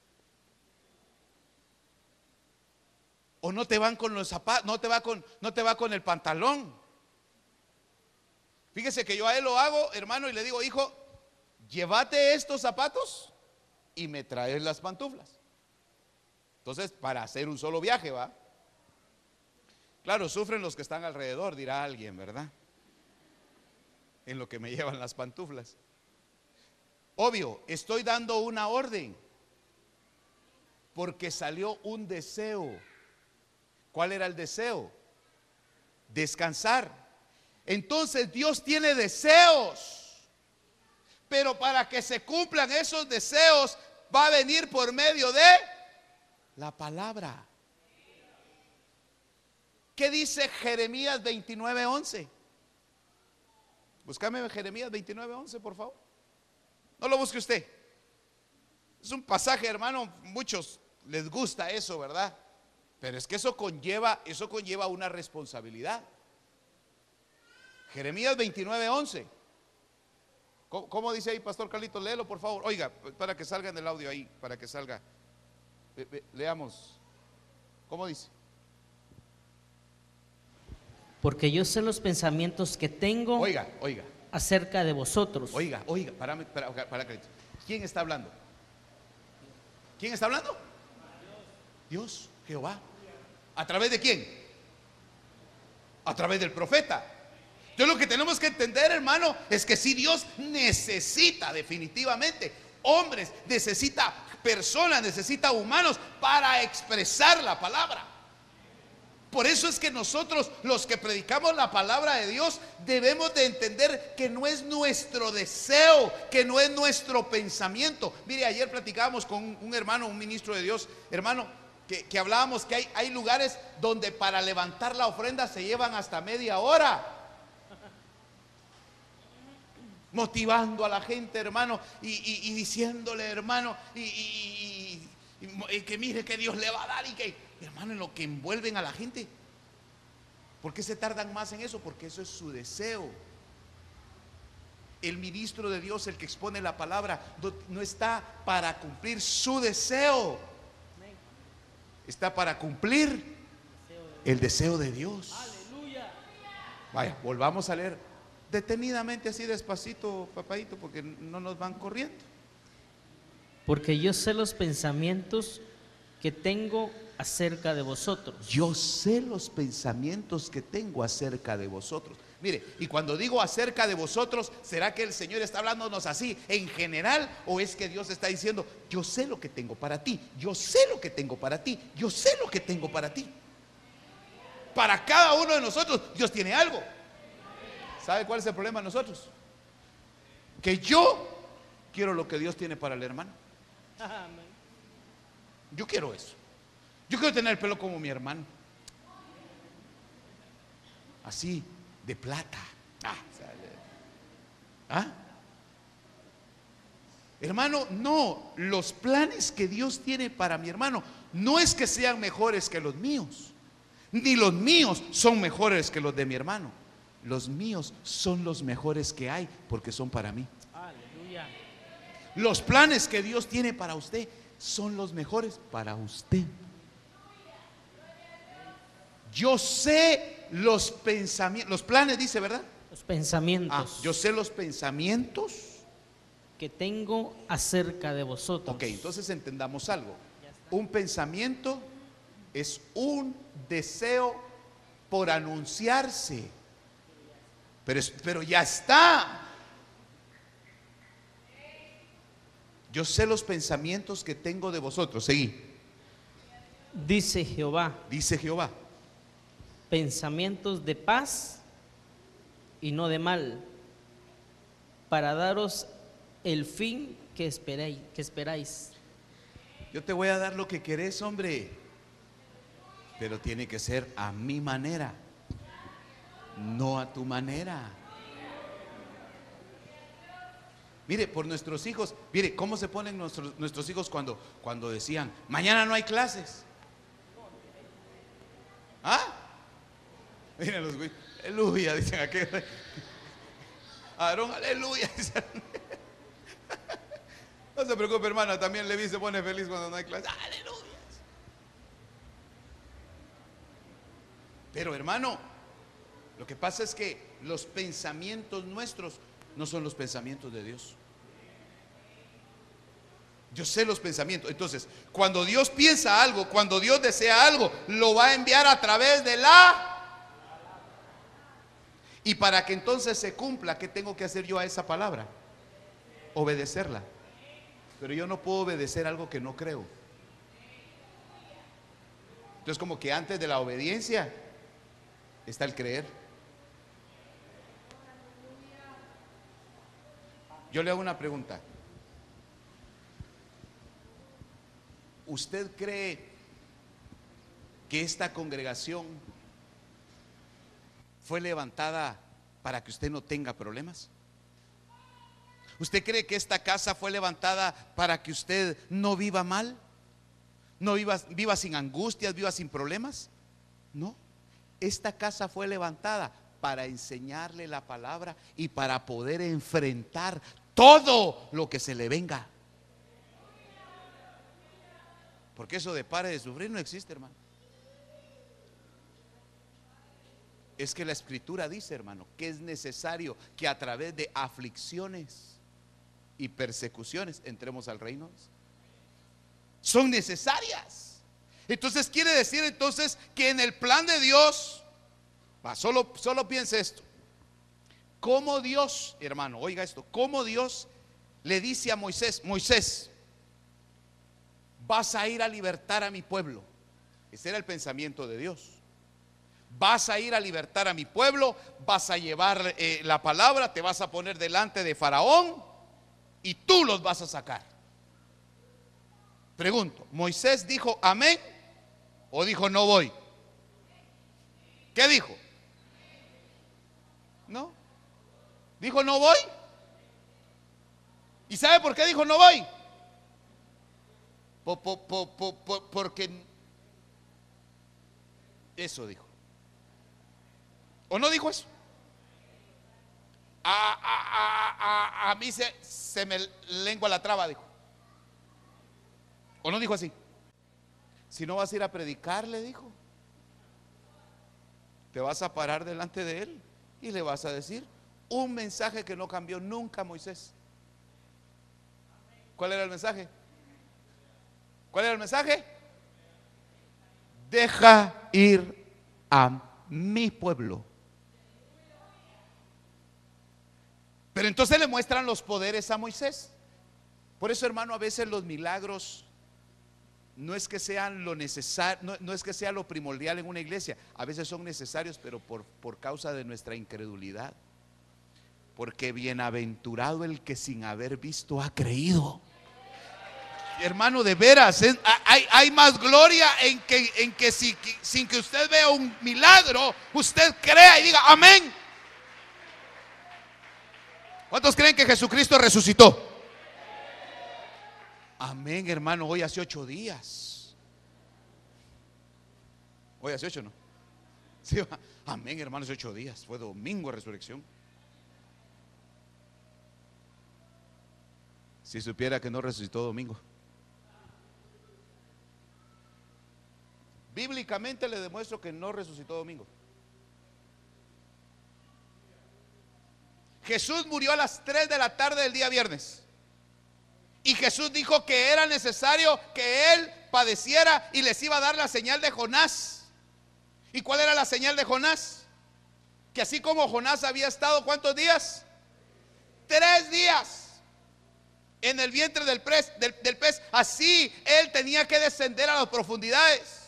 O no te van con los zapatos, no te va con, no te va con el pantalón. Fíjese que yo a él lo hago, hermano, y le digo, hijo, llévate estos zapatos y me traes las pantuflas. Entonces, para hacer un solo viaje, va. Claro, sufren los que están alrededor, dirá alguien, ¿verdad? En lo que me llevan las pantuflas. Obvio, estoy dando una orden porque salió un deseo. ¿Cuál era el deseo? Descansar. Entonces Dios tiene deseos, pero para que se cumplan esos deseos va a venir por medio de la palabra. ¿Qué dice Jeremías 29:11? Búscame Jeremías 29:11, por favor. No lo busque usted. Es un pasaje, hermano, muchos les gusta eso, ¿verdad? Pero es que eso conlleva, eso conlleva una responsabilidad. Jeremías 29, 11. ¿Cómo, dice ahí, Pastor Carlito? Léelo, por favor. Oiga, para que salga en el audio ahí, para que salga. leamos. ¿Cómo dice? Porque yo sé los pensamientos que tengo. Oiga, oiga. Acerca de vosotros. Oiga, oiga, para, para, para ¿Quién está hablando? ¿Quién está hablando? Dios, Jehová. ¿A través de quién? A través del profeta. Entonces lo que tenemos que entender, hermano, es que si Dios necesita definitivamente hombres, necesita personas, necesita humanos para expresar la palabra. Por eso es que nosotros, los que predicamos la palabra de Dios, debemos de entender que no es nuestro deseo, que no es nuestro pensamiento. Mire, ayer platicábamos con un hermano, un ministro de Dios, hermano, que, hablábamos que hay, hay lugares donde para levantar la ofrenda se llevan hasta media hora motivando a la gente, hermano, y, diciéndole, hermano, y, que mire que Dios le va a dar y que, hermano, en lo que envuelven a la gente. ¿Por qué se tardan más en eso? Porque eso es su deseo. El ministro de Dios, el que expone la palabra, no está para cumplir su deseo. Está para cumplir el deseo de Dios. Vaya, volvamos a leer detenidamente así despacito, papadito, porque no nos van corriendo. Porque yo sé los pensamientos que tengo acerca de vosotros. Yo sé los pensamientos que tengo acerca de vosotros. Mire, y cuando digo acerca de vosotros, ¿será que el Señor está hablándonos así en general o es que Dios está diciendo, yo sé lo que tengo para ti, yo sé lo que tengo para ti, yo sé lo que tengo para ti? Para cada uno de nosotros Dios tiene algo. ¿Sabe cuál es el problema de nosotros? Que yo quiero lo que Dios tiene para el hermano. Yo quiero eso. Yo quiero tener el pelo como mi hermano. Así, de plata. Ah, ¿Ah? Hermano, no, los planes que Dios tiene para mi hermano no es que sean mejores que los míos, ni los míos son mejores que los de mi hermano los míos son los mejores que hay porque son para mí. Aleluya. Los planes que Dios tiene para usted son los mejores para usted. Yo sé los pensamientos, los planes dice, ¿verdad? Los pensamientos. Ah, yo sé los pensamientos que tengo acerca de vosotros. Ok, entonces entendamos algo. Un pensamiento es un deseo por anunciarse. Pero, ya está. Yo sé los pensamientos que tengo de vosotros. Seguí. Dice Jehová. Dice Jehová. Pensamientos de paz y no de mal, para daros el fin que esperáis, que esperáis. Yo te voy a dar lo que querés, hombre, pero tiene que ser a mi manera no a tu manera. Mire, por nuestros hijos, mire, ¿cómo se ponen nuestros, nuestros hijos cuando, cuando decían, mañana no hay clases? ¿Ah? Miren los güeyes, aleluya, dicen aquel. Aarón, aleluya. No se preocupe, hermana, también Levi se pone feliz cuando no hay clases. Aleluya. Pero hermano, lo que pasa es que los pensamientos nuestros no son los pensamientos de Dios. Yo sé los pensamientos. Entonces, cuando Dios piensa algo, cuando Dios desea algo, lo va a enviar a través de la... Y para que entonces se cumpla, ¿qué tengo que hacer yo a esa palabra? Obedecerla. Pero yo no puedo obedecer algo que no creo. Entonces, como que antes de la obediencia está el creer. Yo le hago una pregunta. ¿Usted cree que esta congregación fue levantada para que usted no tenga problemas? ¿Usted cree que esta casa fue levantada para que usted no viva mal? ¿No viva, viva sin angustias, viva sin problemas? No. Esta casa fue levantada para enseñarle la palabra y para poder enfrentar todo lo que se le venga. Porque eso de pare de sufrir no existe, hermano. Es que la escritura dice, hermano, que es necesario que a través de aflicciones y persecuciones entremos al reino. Son necesarias. Entonces quiere decir entonces que en el plan de Dios, va, solo, solo piense esto. ¿Cómo Dios, hermano, oiga esto, cómo Dios le dice a Moisés, Moisés, vas a ir a libertar a mi pueblo? Ese era el pensamiento de Dios. Vas a ir a libertar a mi pueblo, vas a llevar eh, la palabra, te vas a poner delante de Faraón y tú los vas a sacar. Pregunto, ¿Moisés dijo amén o dijo no voy? ¿Qué dijo? ¿No? ¿Dijo no voy? ¿Y sabe por qué dijo no voy? Porque eso dijo. ¿O no dijo eso? A, mí se, se me lengua la traba, dijo. ¿O no dijo así? Si no vas a ir a predicar, le dijo. Te vas a parar delante de él y le vas a decir un mensaje que no cambió nunca Moisés. ¿Cuál era el mensaje? ¿Cuál era el mensaje? Deja ir a mi pueblo. Pero entonces le muestran los poderes a Moisés. Por eso, hermano, a veces los milagros no es que sean lo necesario, no, es que sea lo primordial en una iglesia. A veces son necesarios, pero por, por causa de nuestra incredulidad. Porque bienaventurado el que sin haber visto ha creído. Hermano, de veras, hay, más gloria en que, en que sin que usted vea un milagro, usted crea y diga amén. ¿Cuántos creen que Jesucristo resucitó? Amén, hermano. Hoy hace ocho días. Hoy hace ocho, ¿no? amén, hermano, hace ocho días. Fue domingo de resurrección. Si supiera que no resucitó domingo. Bíblicamente le demuestro que no resucitó domingo. Jesús murió a las 3 de la tarde del día viernes. Y Jesús dijo que era necesario que él padeciera y les iba a dar la señal de Jonás. ¿Y cuál era la señal de Jonás? Que así como Jonás había estado cuántos días? Tres días en el vientre del pez, del, del pez. Así él tenía que descender a las profundidades.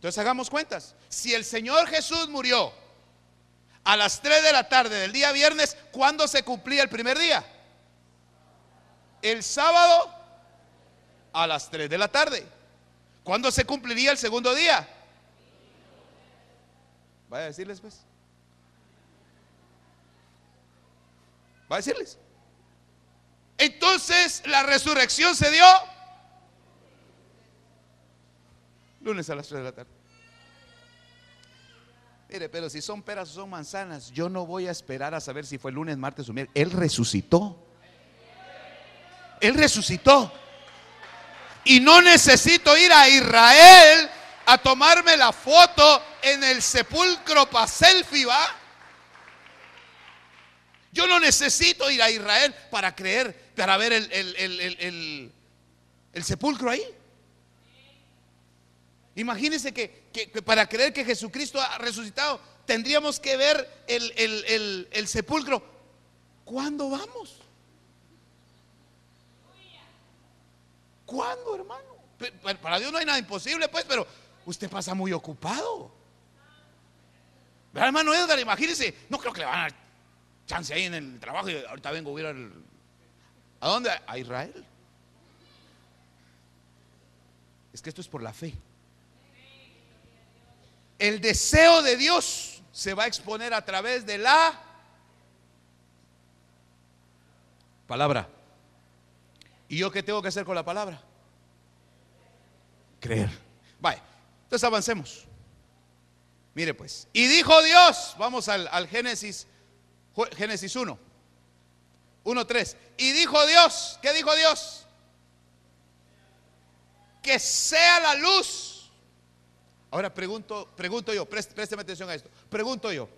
Entonces hagamos cuentas. Si el Señor Jesús murió a las 3 de la tarde del día viernes, ¿cuándo se cumplía el primer día? El sábado a las 3 de la tarde. ¿Cuándo se cumpliría el segundo día? Vaya a decirles pues. Va a decirles. Entonces la resurrección se dio lunes a las 3 de la tarde. Mire, pero si son peras o son manzanas, yo no voy a esperar a saber si fue lunes, martes o miércoles. Él resucitó. Él resucitó. Y no necesito ir a Israel a tomarme la foto en el sepulcro para selfie, ¿va? Yo no necesito ir a Israel para creer, para ver el, el, el sepulcro ahí. Imagínense que, para creer que Jesucristo ha resucitado, tendríamos que ver el, sepulcro. ¿Cuándo vamos? ¿Cuándo, hermano? Para Dios no hay nada imposible, pues, pero usted pasa muy ocupado. ¿Verdad, hermano Edgar? Imagínense, no creo que le van a dar chance ahí en el trabajo y ahorita vengo a ir al... ¿A dónde? A Israel. Es que esto es por la fe. El deseo de Dios se va a exponer a través de la palabra. ¿Y yo qué tengo que hacer con la palabra? Creer. Vaya, entonces avancemos. Mire pues. Y dijo Dios, vamos al, al Génesis, Génesis 1, 1, 3. Y dijo Dios, ¿qué dijo Dios? Que sea la luz Ahora pregunto, pregunto yo, présteme atención a esto. Pregunto yo,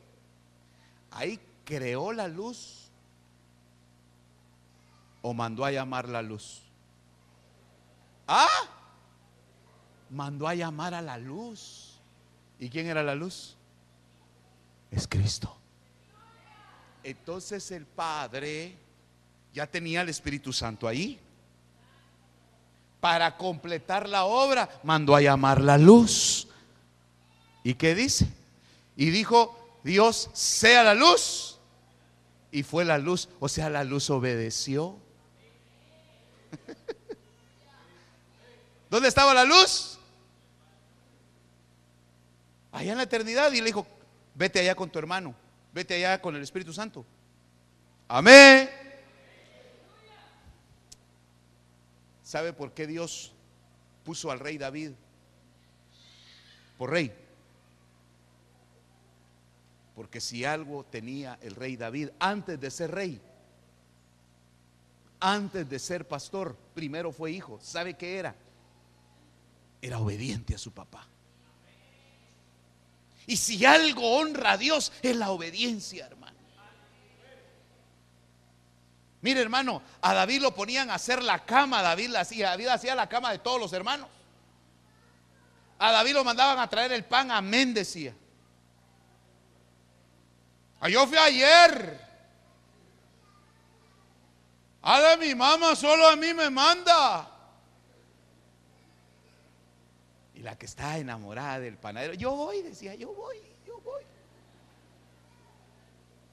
¿ahí creó la luz o mandó a llamar la luz? ¿Ah? Mandó a llamar a la luz. ¿Y quién era la luz? Es Cristo. entonces el Padre ya tenía el Espíritu Santo ahí. Para completar la obra, mandó a llamar la luz. ¿Y qué dice? Y dijo, Dios sea la luz. Y fue la luz, o sea, la luz obedeció. ¿Dónde estaba la luz? Allá en la eternidad. Y le dijo, vete allá con tu hermano, vete allá con el Espíritu Santo. Amén. ¿Sabe por qué Dios puso al rey David por rey? Porque si algo tenía el rey David antes de ser rey, antes de ser pastor, primero fue hijo. ¿Sabe qué era? Era obediente a su papá. Y si algo honra a Dios es la obediencia, hermano. Mire, hermano, a David lo ponían a hacer la cama, David la hacía, David hacía la cama de todos los hermanos. A David lo mandaban a traer el pan, amén, decía. Ah, yo fui ayer. A de mi mamá solo a mí me manda. Y la que está enamorada del panadero, yo voy, decía, yo voy, yo voy.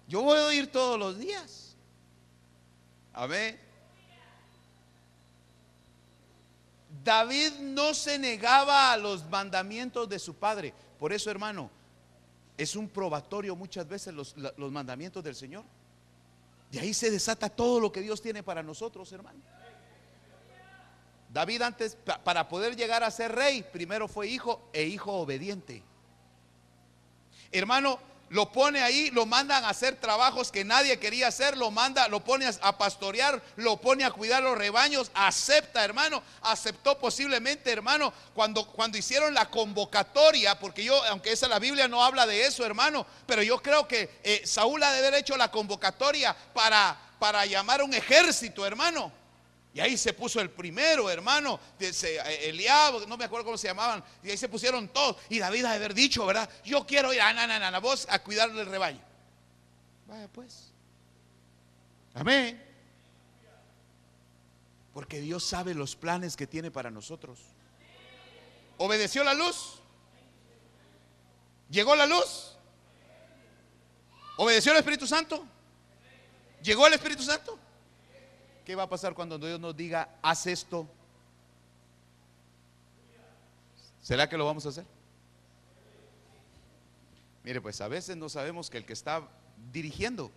Yo voy a ir todos los días. Amén. David no se negaba a los mandamientos de su padre. Por eso, hermano, es un probatorio muchas veces los, los, mandamientos del Señor. De ahí se desata todo lo que Dios tiene para nosotros, hermano. David antes, para poder llegar a ser rey, primero fue hijo e hijo obediente. Hermano, lo pone ahí, lo mandan a hacer trabajos que nadie quería hacer, lo manda, lo pone a pastorear, lo pone a cuidar los rebaños, acepta, hermano, aceptó posiblemente, hermano, cuando, cuando hicieron la convocatoria, porque yo, aunque esa la Biblia no habla de eso, hermano, pero yo creo que eh, Saúl ha de haber hecho la convocatoria para, para llamar un ejército, hermano. Y ahí se puso el primero, hermano, eh, Eliab, no me acuerdo cómo se llamaban, y ahí se pusieron todos. Y David ha de haber dicho, ¿verdad? Yo quiero ir a na, vos a cuidar del rebaño. Vaya pues. Amén. Porque Dios sabe los planes que tiene para nosotros. ¿Obedeció la luz? ¿Llegó la luz? ¿Obedeció el Espíritu Santo? ¿Llegó el Espíritu Santo? ¿Qué va a pasar cuando Dios nos diga, haz esto? ¿Será que lo vamos a hacer? Mire, pues a veces no sabemos que el que está dirigiendo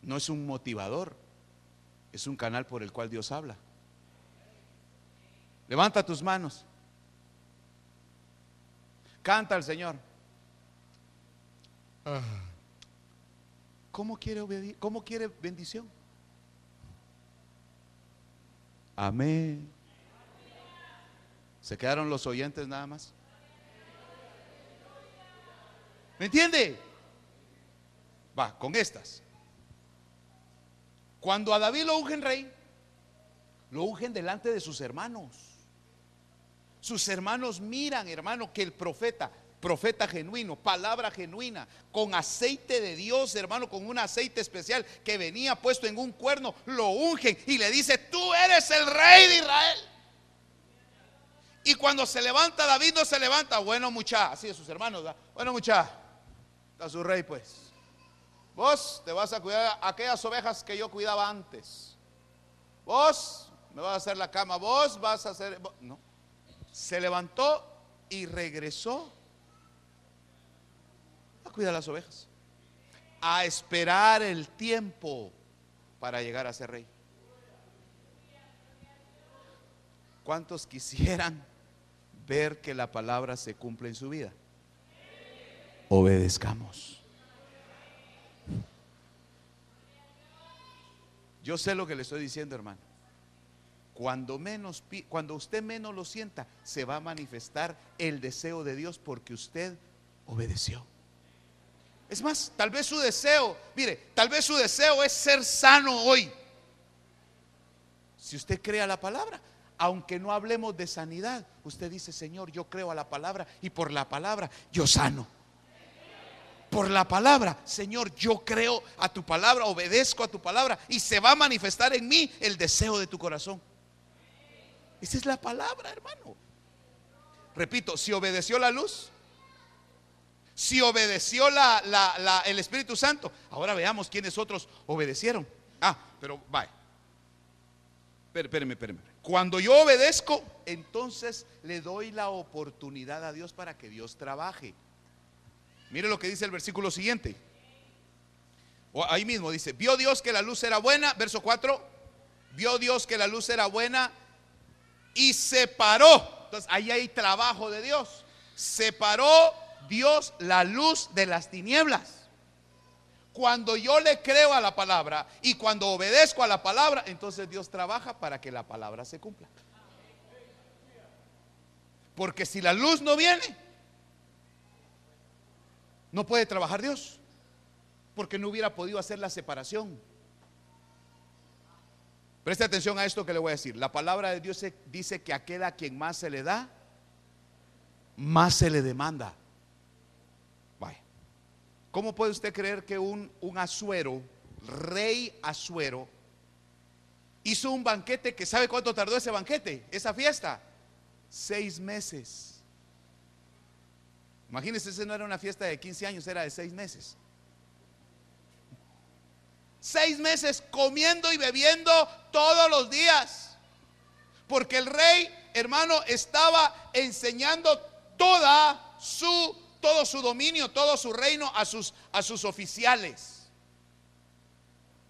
no es un motivador, es un canal por el cual Dios habla. Levanta tus manos. Canta al Señor. Ah. ¿Cómo quiere, ¿Cómo quiere bendición? Amén. ¿Se quedaron los oyentes nada más? ¿Me entiende? Va, con estas. Cuando a David lo ungen rey, lo ungen delante de sus hermanos. Sus hermanos miran, hermano, que el profeta, profeta genuino, palabra genuina, con aceite de Dios, hermano, con un aceite especial que venía puesto en un cuerno, lo ungen y le dice, tú eres el rey de Israel. Y cuando se levanta David no se levanta, bueno mucha, así de sus hermanos, bueno mucha, está su rey pues. Vos te vas a cuidar aquellas ovejas que yo cuidaba antes. Vos me vas a hacer la cama, vos vas a hacer... No. Se levantó y regresó cuida las ovejas. A esperar el tiempo para llegar a ser rey. ¿Cuántos quisieran ver que la palabra se cumple en su vida? Obedezcamos. Yo sé lo que le estoy diciendo, hermano. Cuando menos cuando usted menos lo sienta, se va a manifestar el deseo de Dios porque usted obedeció. Es más, tal vez su deseo, mire, tal vez su deseo es ser sano hoy. Si usted cree a la palabra, aunque no hablemos de sanidad, usted dice, Señor, yo creo a la palabra y por la palabra yo sano. por la palabra. Señor, yo creo a tu palabra, obedezco a tu palabra y se va a manifestar en mí el deseo de tu corazón. Esa es la palabra, hermano. Repito, si obedeció la luz, si obedeció el Espíritu Santo, ahora veamos quiénes otros obedecieron. Ah, pero vaya. Espérame, espérame. Cuando yo obedezco, entonces le doy la oportunidad a Dios para que Dios trabaje. Mire lo que dice el versículo siguiente. ahí mismo dice, vio Dios que la luz era buena, verso 4, vio Dios que la luz era buena y separó. Entonces ahí hay trabajo de Dios. Separó Dios la luz de las tinieblas. Cuando yo le creo a la palabra y cuando obedezco a la palabra, entonces Dios trabaja para que la palabra se cumpla. Porque si la luz no viene, no puede trabajar Dios, porque no hubiera podido hacer la separación. Preste atención a esto que le voy a decir. La palabra de Dios dice que aquel a quien más se le da, más se le demanda. ¿Cómo puede usted creer que un, un asuero, rey asuero, hizo un banquete que sabe cuánto tardó ese banquete, esa fiesta? Seis meses. Imagínense, ese no era una fiesta de 15 años, era de seis meses. Seis meses comiendo y bebiendo todos los días. Porque el rey, hermano, estaba enseñando toda su, todo su dominio, todo su reino a sus, a sus oficiales.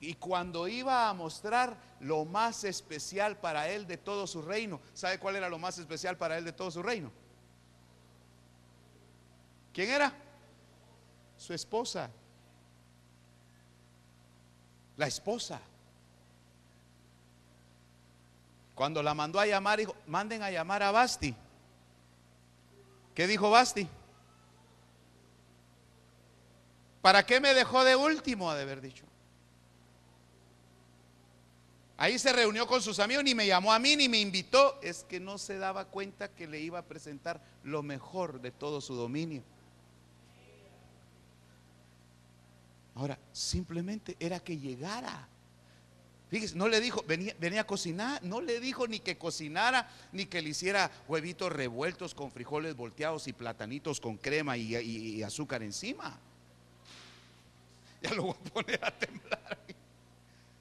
Y cuando iba a mostrar lo más especial para él de todo su reino, ¿sabe cuál era lo más especial para él de todo su reino? ¿Quién era? Su esposa. La esposa. Cuando la mandó a llamar, dijo, manden a llamar a Basti. ¿Qué dijo Basti? ¿Para qué me dejó de último? Ha de haber dicho. Ahí se reunió con sus amigos, ni me llamó a mí, ni me invitó. Es que no se daba cuenta que le iba a presentar lo mejor de todo su dominio. Ahora, simplemente era que llegara. Fíjese, no le dijo, venía, venía, a cocinar, no le dijo ni que cocinara, ni que le hiciera huevitos revueltos con frijoles volteados y platanitos con crema y, azúcar encima. Ya lo voy a poner a temblar.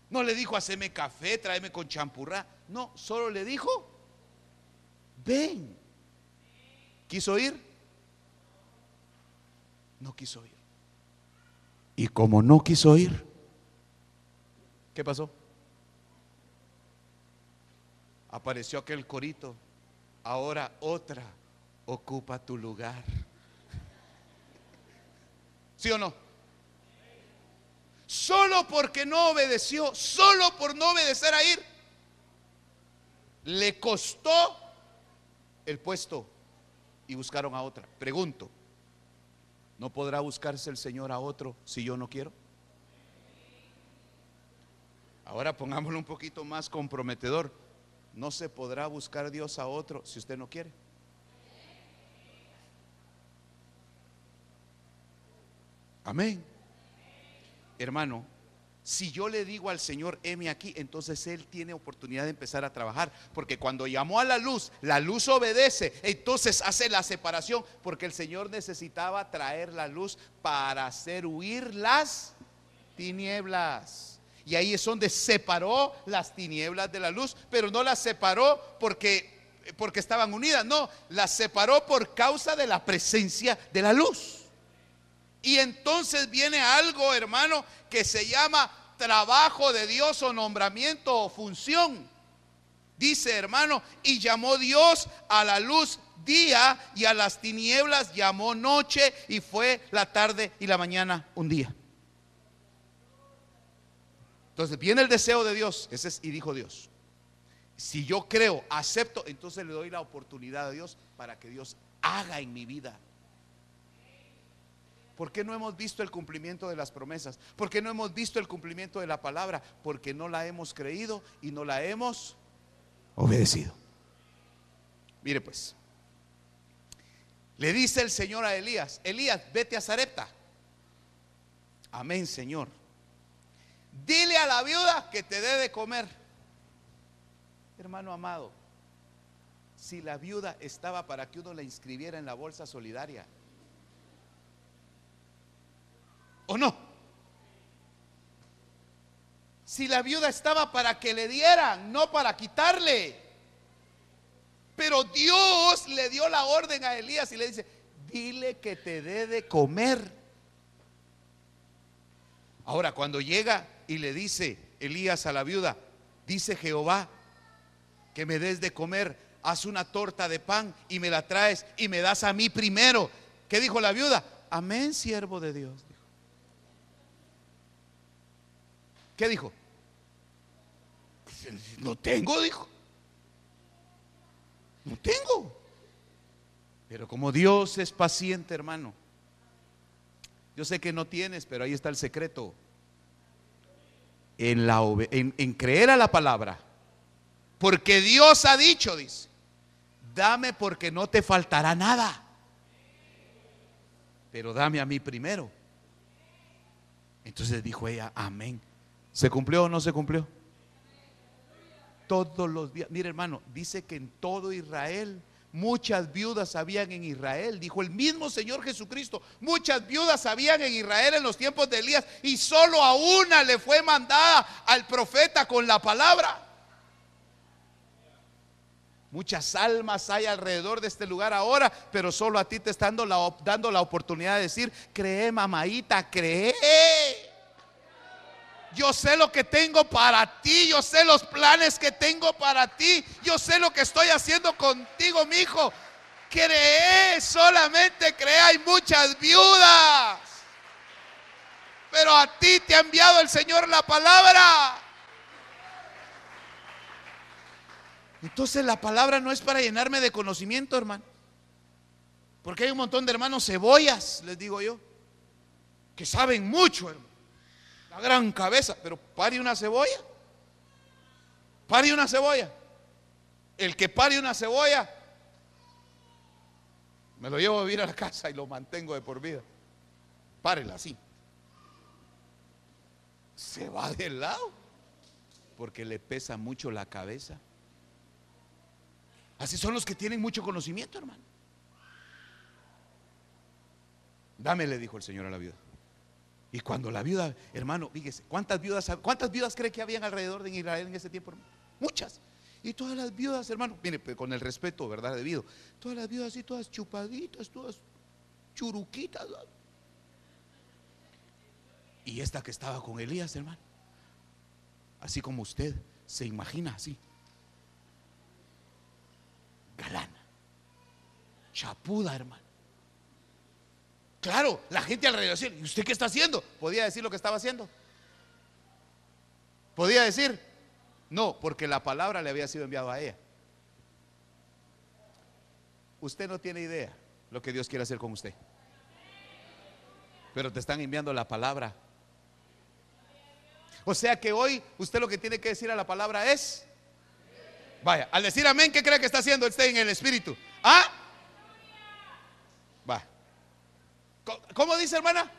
No le dijo, haceme café, tráeme con champurrá. No, solo le dijo, ven. ¿Quiso ir? No quiso ir. Y como no quiso ir, ¿qué pasó? Apareció aquel corito. Ahora otra ocupa tu lugar. ¿Sí o no? Solo porque no obedeció, solo por no obedecer a ir, le costó el puesto y buscaron a otra. Pregunto, ¿No podrá buscarse el Señor a otro si yo no quiero? Ahora pongámoslo un poquito más comprometedor. ¿No se podrá buscar Dios a otro si usted no quiere? Amén. Hermano, si yo le digo al Señor, heme aquí, entonces Él tiene oportunidad de empezar a trabajar. Porque cuando llamó a la luz, la luz obedece, entonces hace la separación. Porque el Señor necesitaba traer la luz para hacer huir las tinieblas. Y ahí es donde separó las tinieblas de la luz, pero no las separó porque, porque estaban unidas, no, las separó por causa de la presencia de la luz. Y entonces viene algo, hermano, que se llama trabajo de Dios o nombramiento o función. Dice, hermano, y llamó Dios a la luz día y a las tinieblas llamó noche y fue la tarde y la mañana un día. Entonces viene el deseo de Dios, y dijo Dios, si yo creo, acepto, entonces le doy la oportunidad a Dios para que Dios haga en mi vida ¿Por qué no hemos visto el cumplimiento de las promesas? ¿Por qué no hemos visto el cumplimiento de la palabra? Porque no la hemos creído y no la hemos obedecido. Mire pues, le dice el Señor a Elías, Elías, vete a Zarepta. Amén, Señor. Dile a la viuda que te dé de comer. Hermano amado, si la viuda estaba para que uno la inscribiera en la bolsa solidaria, ¿o no? Si la viuda estaba para que le dieran, no para quitarle. Pero Dios le dio la orden a Elías y le dice, dile que te dé de comer. Ahora, cuando llega y le dice Elías a la viuda, dice Jehová, que me des de comer, haz una torta de pan y me la traes y me das a mí primero. ¿Qué dijo la viuda? Amén, siervo de Dios. ¿Qué dijo? No tengo, dijo. No tengo. Pero como Dios es paciente, hermano. Yo sé que no tienes, pero ahí está el secreto. En creer a la palabra. Porque Dios ha dicho, dice, dame porque no te faltará nada. Pero dame a mí primero. Entonces dijo ella, amén. ¿Se cumplió o no se cumplió? Todos los días. Mire hermano, dice que en todo Israel muchas viudas habían en Israel. Dijo el mismo Señor Jesucristo, muchas viudas habían en Israel en los tiempos de Elías y solo a una le fue mandada al profeta con la palabra. Muchas almas hay alrededor de este lugar ahora, pero solo a ti te están dando la, dando la oportunidad de decir, cree mamaita, cree. Yo sé lo que tengo para ti. Yo sé los planes que tengo para ti. Yo sé lo que estoy haciendo contigo, mi hijo. Cree, solamente cree. Hay muchas viudas. Pero a ti te ha enviado el Señor la palabra. Entonces la palabra no es para llenarme de conocimiento, hermano. Porque hay un montón de hermanos cebollas, les digo yo, que saben mucho, hermano gran cabeza, pero pare una cebolla. Pare una cebolla. El que pare una cebolla, me lo llevo a vivir a la casa y lo mantengo de por vida. Párela así. Se va del lado porque le pesa mucho la cabeza. Así son los que tienen mucho conocimiento, hermano. Dame, le dijo el Señor a la vida. Y cuando la viuda, hermano, fíjese, ¿cuántas viudas, cuántas viudas cree que habían alrededor de Israel en ese tiempo? Muchas. Y todas las viudas, hermano, mire, pues, con el respeto, ¿verdad? Debido. Todas las viudas así, todas chupaditas, todas churuquitas. Y esta que estaba con Elías, hermano. Así como usted se imagina así. Galana. Chapuda, hermano. Claro, la gente alrededor ¿y usted qué está haciendo? ¿Podía decir lo que estaba haciendo? ¿Podía decir? No, porque la palabra le había sido enviada a ella. Usted no tiene idea lo que Dios quiere hacer con usted. Pero te están enviando la palabra. O sea que hoy usted lo que tiene que decir a la palabra es, vaya, al decir amén, ¿qué cree que está haciendo usted en el Espíritu? ¿Ah? Va. ¿Cómo dice hermana?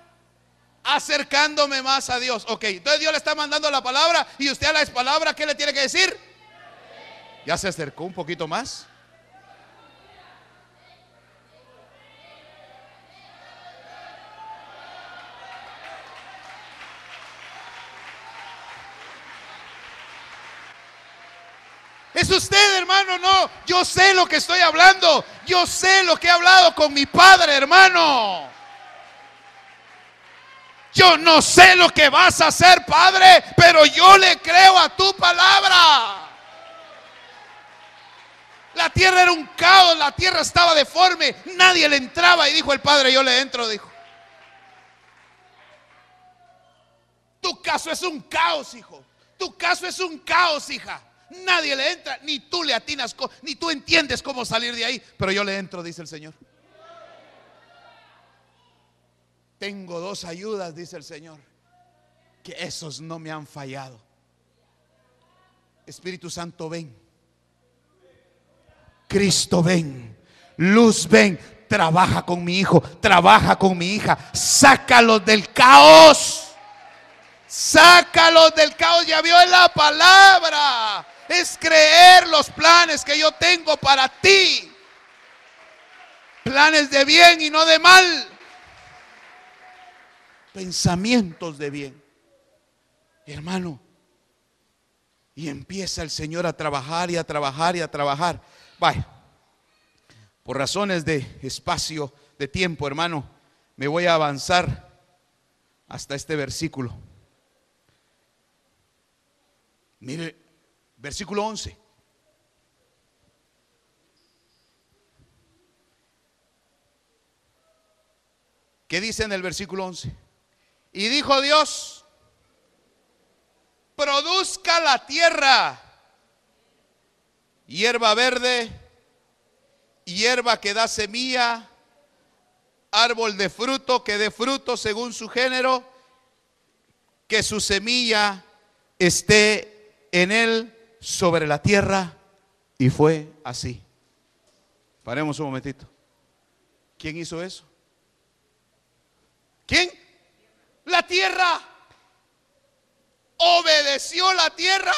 Acercándome más a Dios. Ok, entonces Dios le está mandando la palabra y usted a la palabra, ¿qué le tiene que decir? Ya se acercó un poquito más. Es usted, hermano, no. Yo sé lo que estoy hablando. Yo sé lo que he hablado con mi padre, hermano. Yo no sé lo que vas a hacer, Padre, pero yo le creo a tu palabra. La tierra era un caos, la tierra estaba deforme, nadie le entraba y dijo el Padre, yo le entro, dijo. Tu caso es un caos, hijo. Tu caso es un caos, hija. Nadie le entra, ni tú le atinas, ni tú entiendes cómo salir de ahí, pero yo le entro, dice el Señor. Tengo dos ayudas, dice el Señor, que esos no me han fallado. Espíritu Santo, ven. Cristo, ven. Luz, ven. Trabaja con mi hijo, trabaja con mi hija. Sácalo del caos. Sácalos del caos, ya vio en la palabra. Es creer los planes que yo tengo para ti. Planes de bien y no de mal. Pensamientos de bien. Hermano, y empieza el Señor a trabajar y a trabajar y a trabajar. Vaya, por razones de espacio, de tiempo, hermano, me voy a avanzar hasta este versículo. Mire, versículo 11. ¿Qué dice en el versículo 11? Y dijo Dios, produzca la tierra hierba verde, hierba que da semilla, árbol de fruto que dé fruto según su género, que su semilla esté en él sobre la tierra. Y fue así. Paremos un momentito. ¿Quién hizo eso? ¿Quién? La tierra. ¿Obedeció la tierra?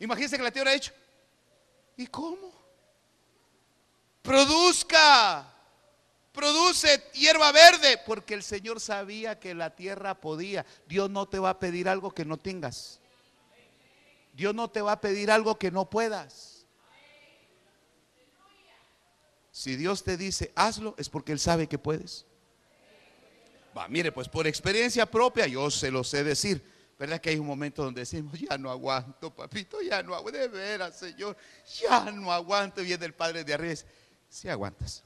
Imagínense que la tierra ha hecho. ¿Y cómo? Produzca. Produce hierba verde. Porque el Señor sabía que la tierra podía. Dios no te va a pedir algo que no tengas. Dios no te va a pedir algo que no puedas. Si Dios te dice, hazlo, es porque Él sabe que puedes. Va, mire, pues por experiencia propia yo se lo sé decir. ¿Verdad que hay un momento donde decimos, ya no aguanto, papito, ya no aguanto, de veras, Señor, ya no aguanto? Y viene el Padre de arriba si sí aguantas.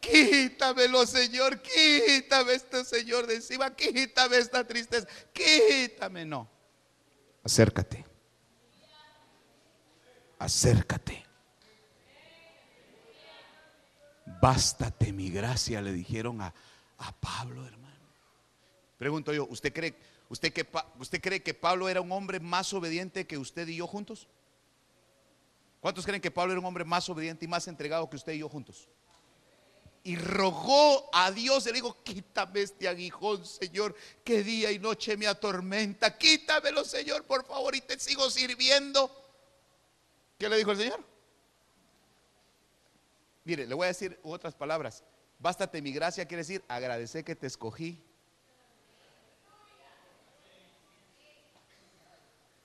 Quítamelo, Señor, quítame este Señor de encima, quítame esta tristeza, quítame, no. Acércate. Acércate. Bástate mi gracia, le dijeron a, a Pablo, hermano. Pregunto yo, ¿usted cree, usted, que, ¿usted cree que Pablo era un hombre más obediente que usted y yo juntos? ¿Cuántos creen que Pablo era un hombre más obediente y más entregado que usted y yo juntos? Y rogó a Dios, le dijo, quítame este aguijón, Señor, que día y noche me atormenta. Quítamelo, Señor, por favor, y te sigo sirviendo. ¿Qué le dijo el Señor? Mire, le voy a decir otras palabras. Bástate mi gracia, quiere decir agradecer que te escogí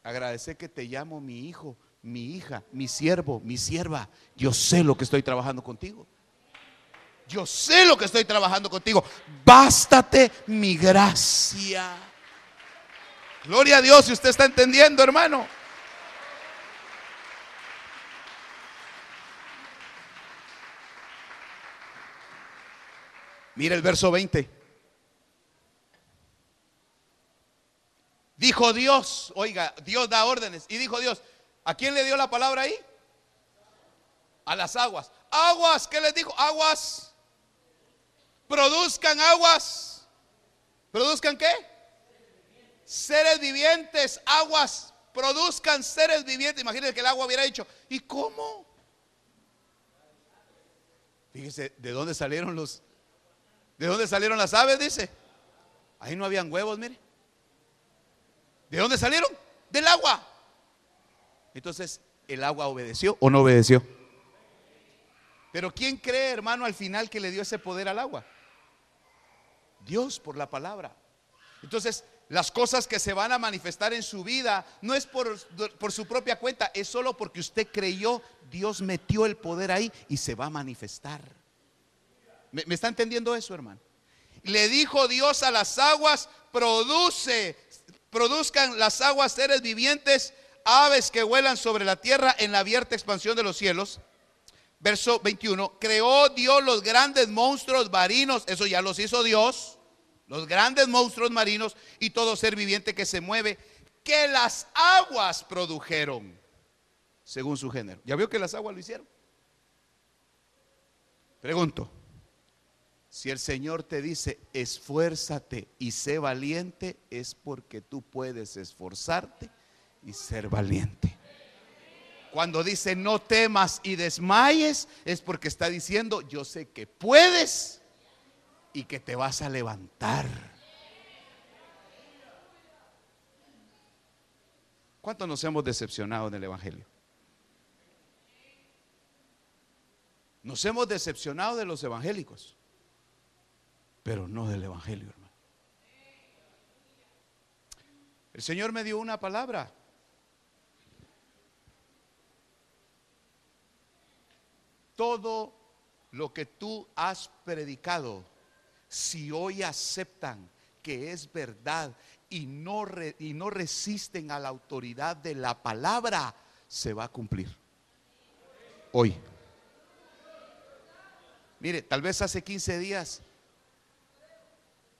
Agradecer que te llamo mi hijo, mi hija, mi siervo, mi sierva. Yo sé lo que estoy trabajando contigo. Yo sé lo que estoy trabajando contigo. Bástate mi gracia. Gloria a Dios si usted está entendiendo, hermano. Mira el verso 20. Dijo Dios, oiga, Dios da órdenes. Y dijo Dios, ¿a quién le dio la palabra ahí? A las aguas. Aguas, ¿qué les dijo? Aguas. Produzcan aguas. ¿Produzcan qué? Seres vivientes, aguas. Produzcan seres vivientes. Imagínense que el agua hubiera dicho, ¿y cómo? Fíjese, ¿de dónde salieron los? ¿De dónde salieron las aves? Dice. Ahí no habían huevos, mire. ¿De dónde salieron? Del agua. Entonces, ¿el agua obedeció o no obedeció? Pero ¿quién cree, hermano, al final que le dio ese poder al agua? Dios por la palabra. Entonces, las cosas que se van a manifestar en su vida no es por, por, su propia cuenta, es solo porque usted creyó, Dios metió el poder ahí y se va a manifestar. ¿Me, está entendiendo eso, hermano? Le dijo Dios a las aguas, produce produzcan las aguas seres vivientes, aves que vuelan sobre la tierra en la abierta expansión de los cielos. Verso 21, creó Dios los grandes monstruos marinos, eso ya los hizo Dios, los grandes monstruos marinos y todo ser viviente que se mueve, que las aguas produjeron, según su género. ¿Ya vio que las aguas lo hicieron? Pregunto, si el Señor te dice, esfuérzate y sé valiente, es porque tú puedes esforzarte y ser valiente. Cuando dice no temas y desmayes, es porque está diciendo, yo sé que puedes y que te vas a levantar. ¿Cuántos nos hemos decepcionado en el Evangelio? Nos hemos decepcionado de los evangélicos, pero no del Evangelio, hermano. El Señor me dio una palabra. Todo lo que tú has predicado, si hoy aceptan que es verdad y no, y no resisten a la autoridad de la palabra, se va a cumplir. Hoy. Mire, tal vez hace 15 días,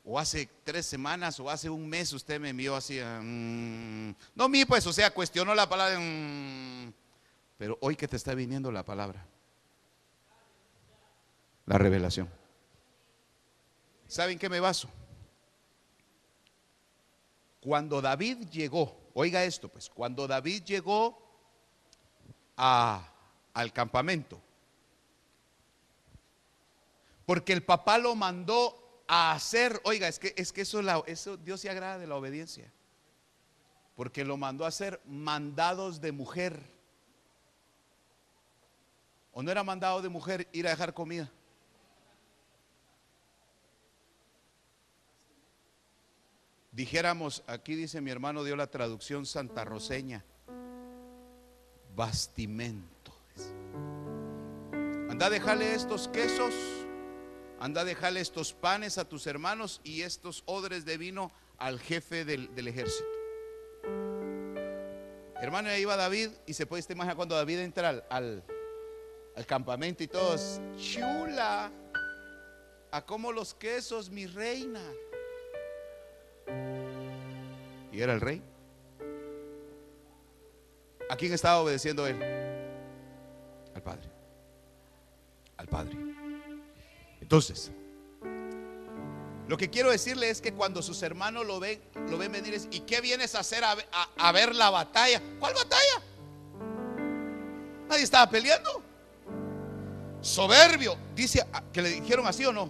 o hace tres semanas, o hace un mes, usted me envió así. Mm, no, mi pues, o sea, cuestionó la palabra. Mm, pero hoy que te está viniendo la palabra, la revelación. ¿Saben qué me baso? Cuando David llegó, oiga esto, pues, cuando David llegó a, al campamento, porque el papá lo mandó a hacer, oiga, es que, es que eso, eso Dios se agrada de la obediencia, porque lo mandó a hacer mandados de mujer. ¿O no era mandado de mujer ir a dejar comida? Dijéramos, aquí dice mi hermano, dio la traducción santa roseña, bastimento. Anda a dejarle estos quesos anda a dejarle estos panes a tus hermanos y estos odres de vino al jefe del, ejército. Hermano, ahí va David y se puede imaginar cuando David entra al, al, campamento y todos, chula, a como los quesos, mi reina. Y era el rey. ¿A quién estaba obedeciendo él? Al Padre. Al Padre. Entonces, lo que quiero decirle es que cuando sus hermanos lo ven, lo ven venir, ¿y qué vienes a hacer a, ver la batalla? ¿Cuál batalla? Nadie estaba peleando. Soberbio, dice que le dijeron así o no.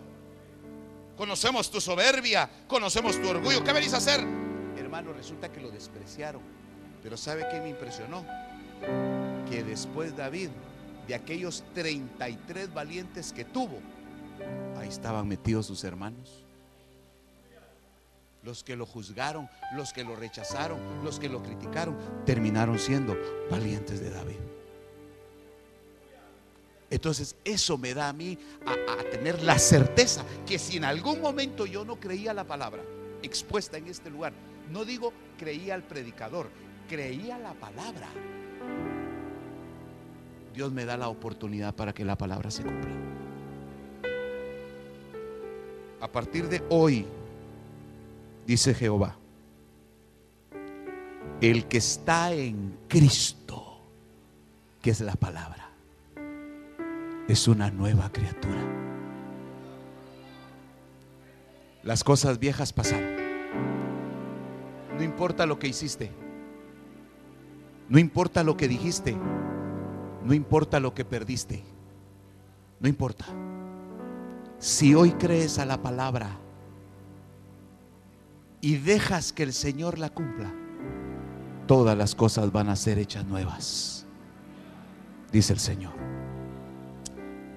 Conocemos tu soberbia, conocemos tu orgullo. ¿Qué venís a hacer? Hermano, resulta que lo despreciaron. Pero ¿sabe qué me impresionó? Que después David, de aquellos 33 valientes que tuvo, Ahí estaban metidos sus hermanos. Los que lo juzgaron, los que lo rechazaron, los que lo criticaron, terminaron siendo valientes de David. Entonces eso me da a mí a, tener la certeza que si en algún momento yo no creía la palabra expuesta en este lugar, no digo creía al predicador, creía la palabra. Dios me da la oportunidad para que la palabra se cumpla a partir de hoy, dice Jehová, el que está en Cristo, que es la palabra, es una nueva criatura. Las cosas viejas pasaron. No importa lo que hiciste. No importa lo que dijiste. No importa lo que perdiste. No importa. Si hoy crees a la palabra y dejas que el Señor la cumpla, todas las cosas van a ser hechas nuevas, dice el Señor.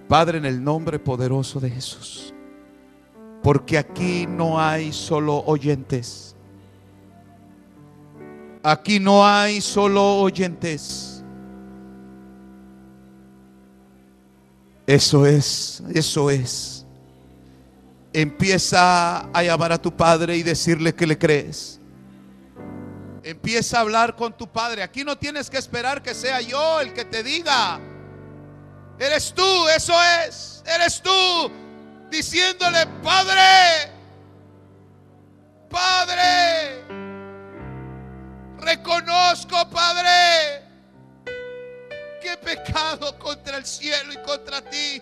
Padre, en el nombre poderoso de Jesús, porque aquí no hay solo oyentes, aquí no hay solo oyentes. Eso es, eso es. Empieza a llamar a tu padre y decirle que le crees. Empieza a hablar con tu padre. Aquí no tienes que esperar que sea yo el que te diga. Eres tú, eso es. Eres tú diciéndole, Padre, Padre, reconozco, Padre, que he pecado contra el cielo y contra ti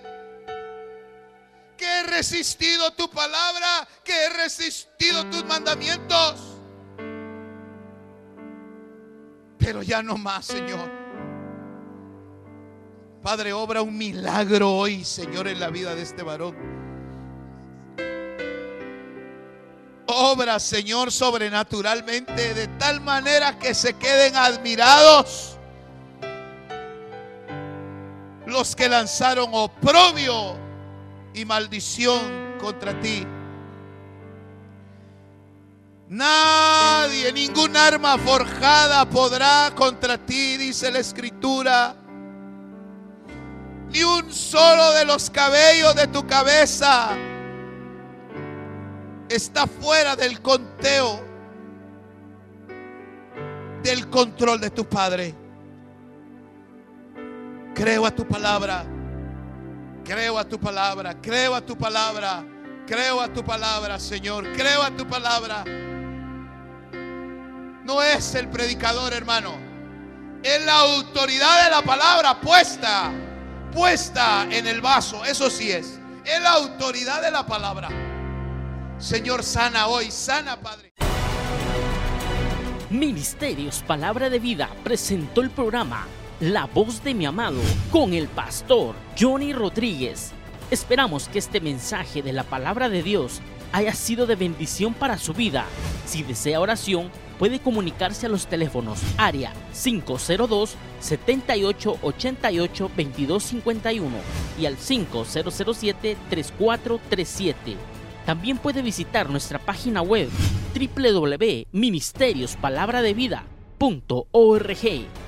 que he resistido tu palabra, que he resistido tus mandamientos. Pero ya no más, Señor. Padre, obra un milagro hoy, Señor, en la vida de este varón. Obra, Señor, sobrenaturalmente, de tal manera que se queden admirados los que lanzaron oprobio y maldición contra ti. Nadie, ningún arma forjada podrá contra ti, dice la escritura. Ni un solo de los cabellos de tu cabeza está fuera del conteo, del control de tu Padre. Creo a tu palabra, creo a tu palabra, creo a tu palabra, creo a tu palabra, Señor, creo a tu palabra. No es el predicador, hermano. Es la autoridad de la palabra puesta, puesta en el vaso. Eso sí es. Es la autoridad de la palabra. Señor, sana hoy, sana, Padre. Ministerios Palabra de Vida presentó el programa La voz de mi amado con el pastor Johnny Rodríguez. Esperamos que este mensaje de la palabra de Dios haya sido de bendición para su vida. Si desea oración, puede comunicarse a los teléfonos área 502 7888 2251 y al 5007 3437. También puede visitar nuestra página web www.ministeriosPalabraDeVida.org.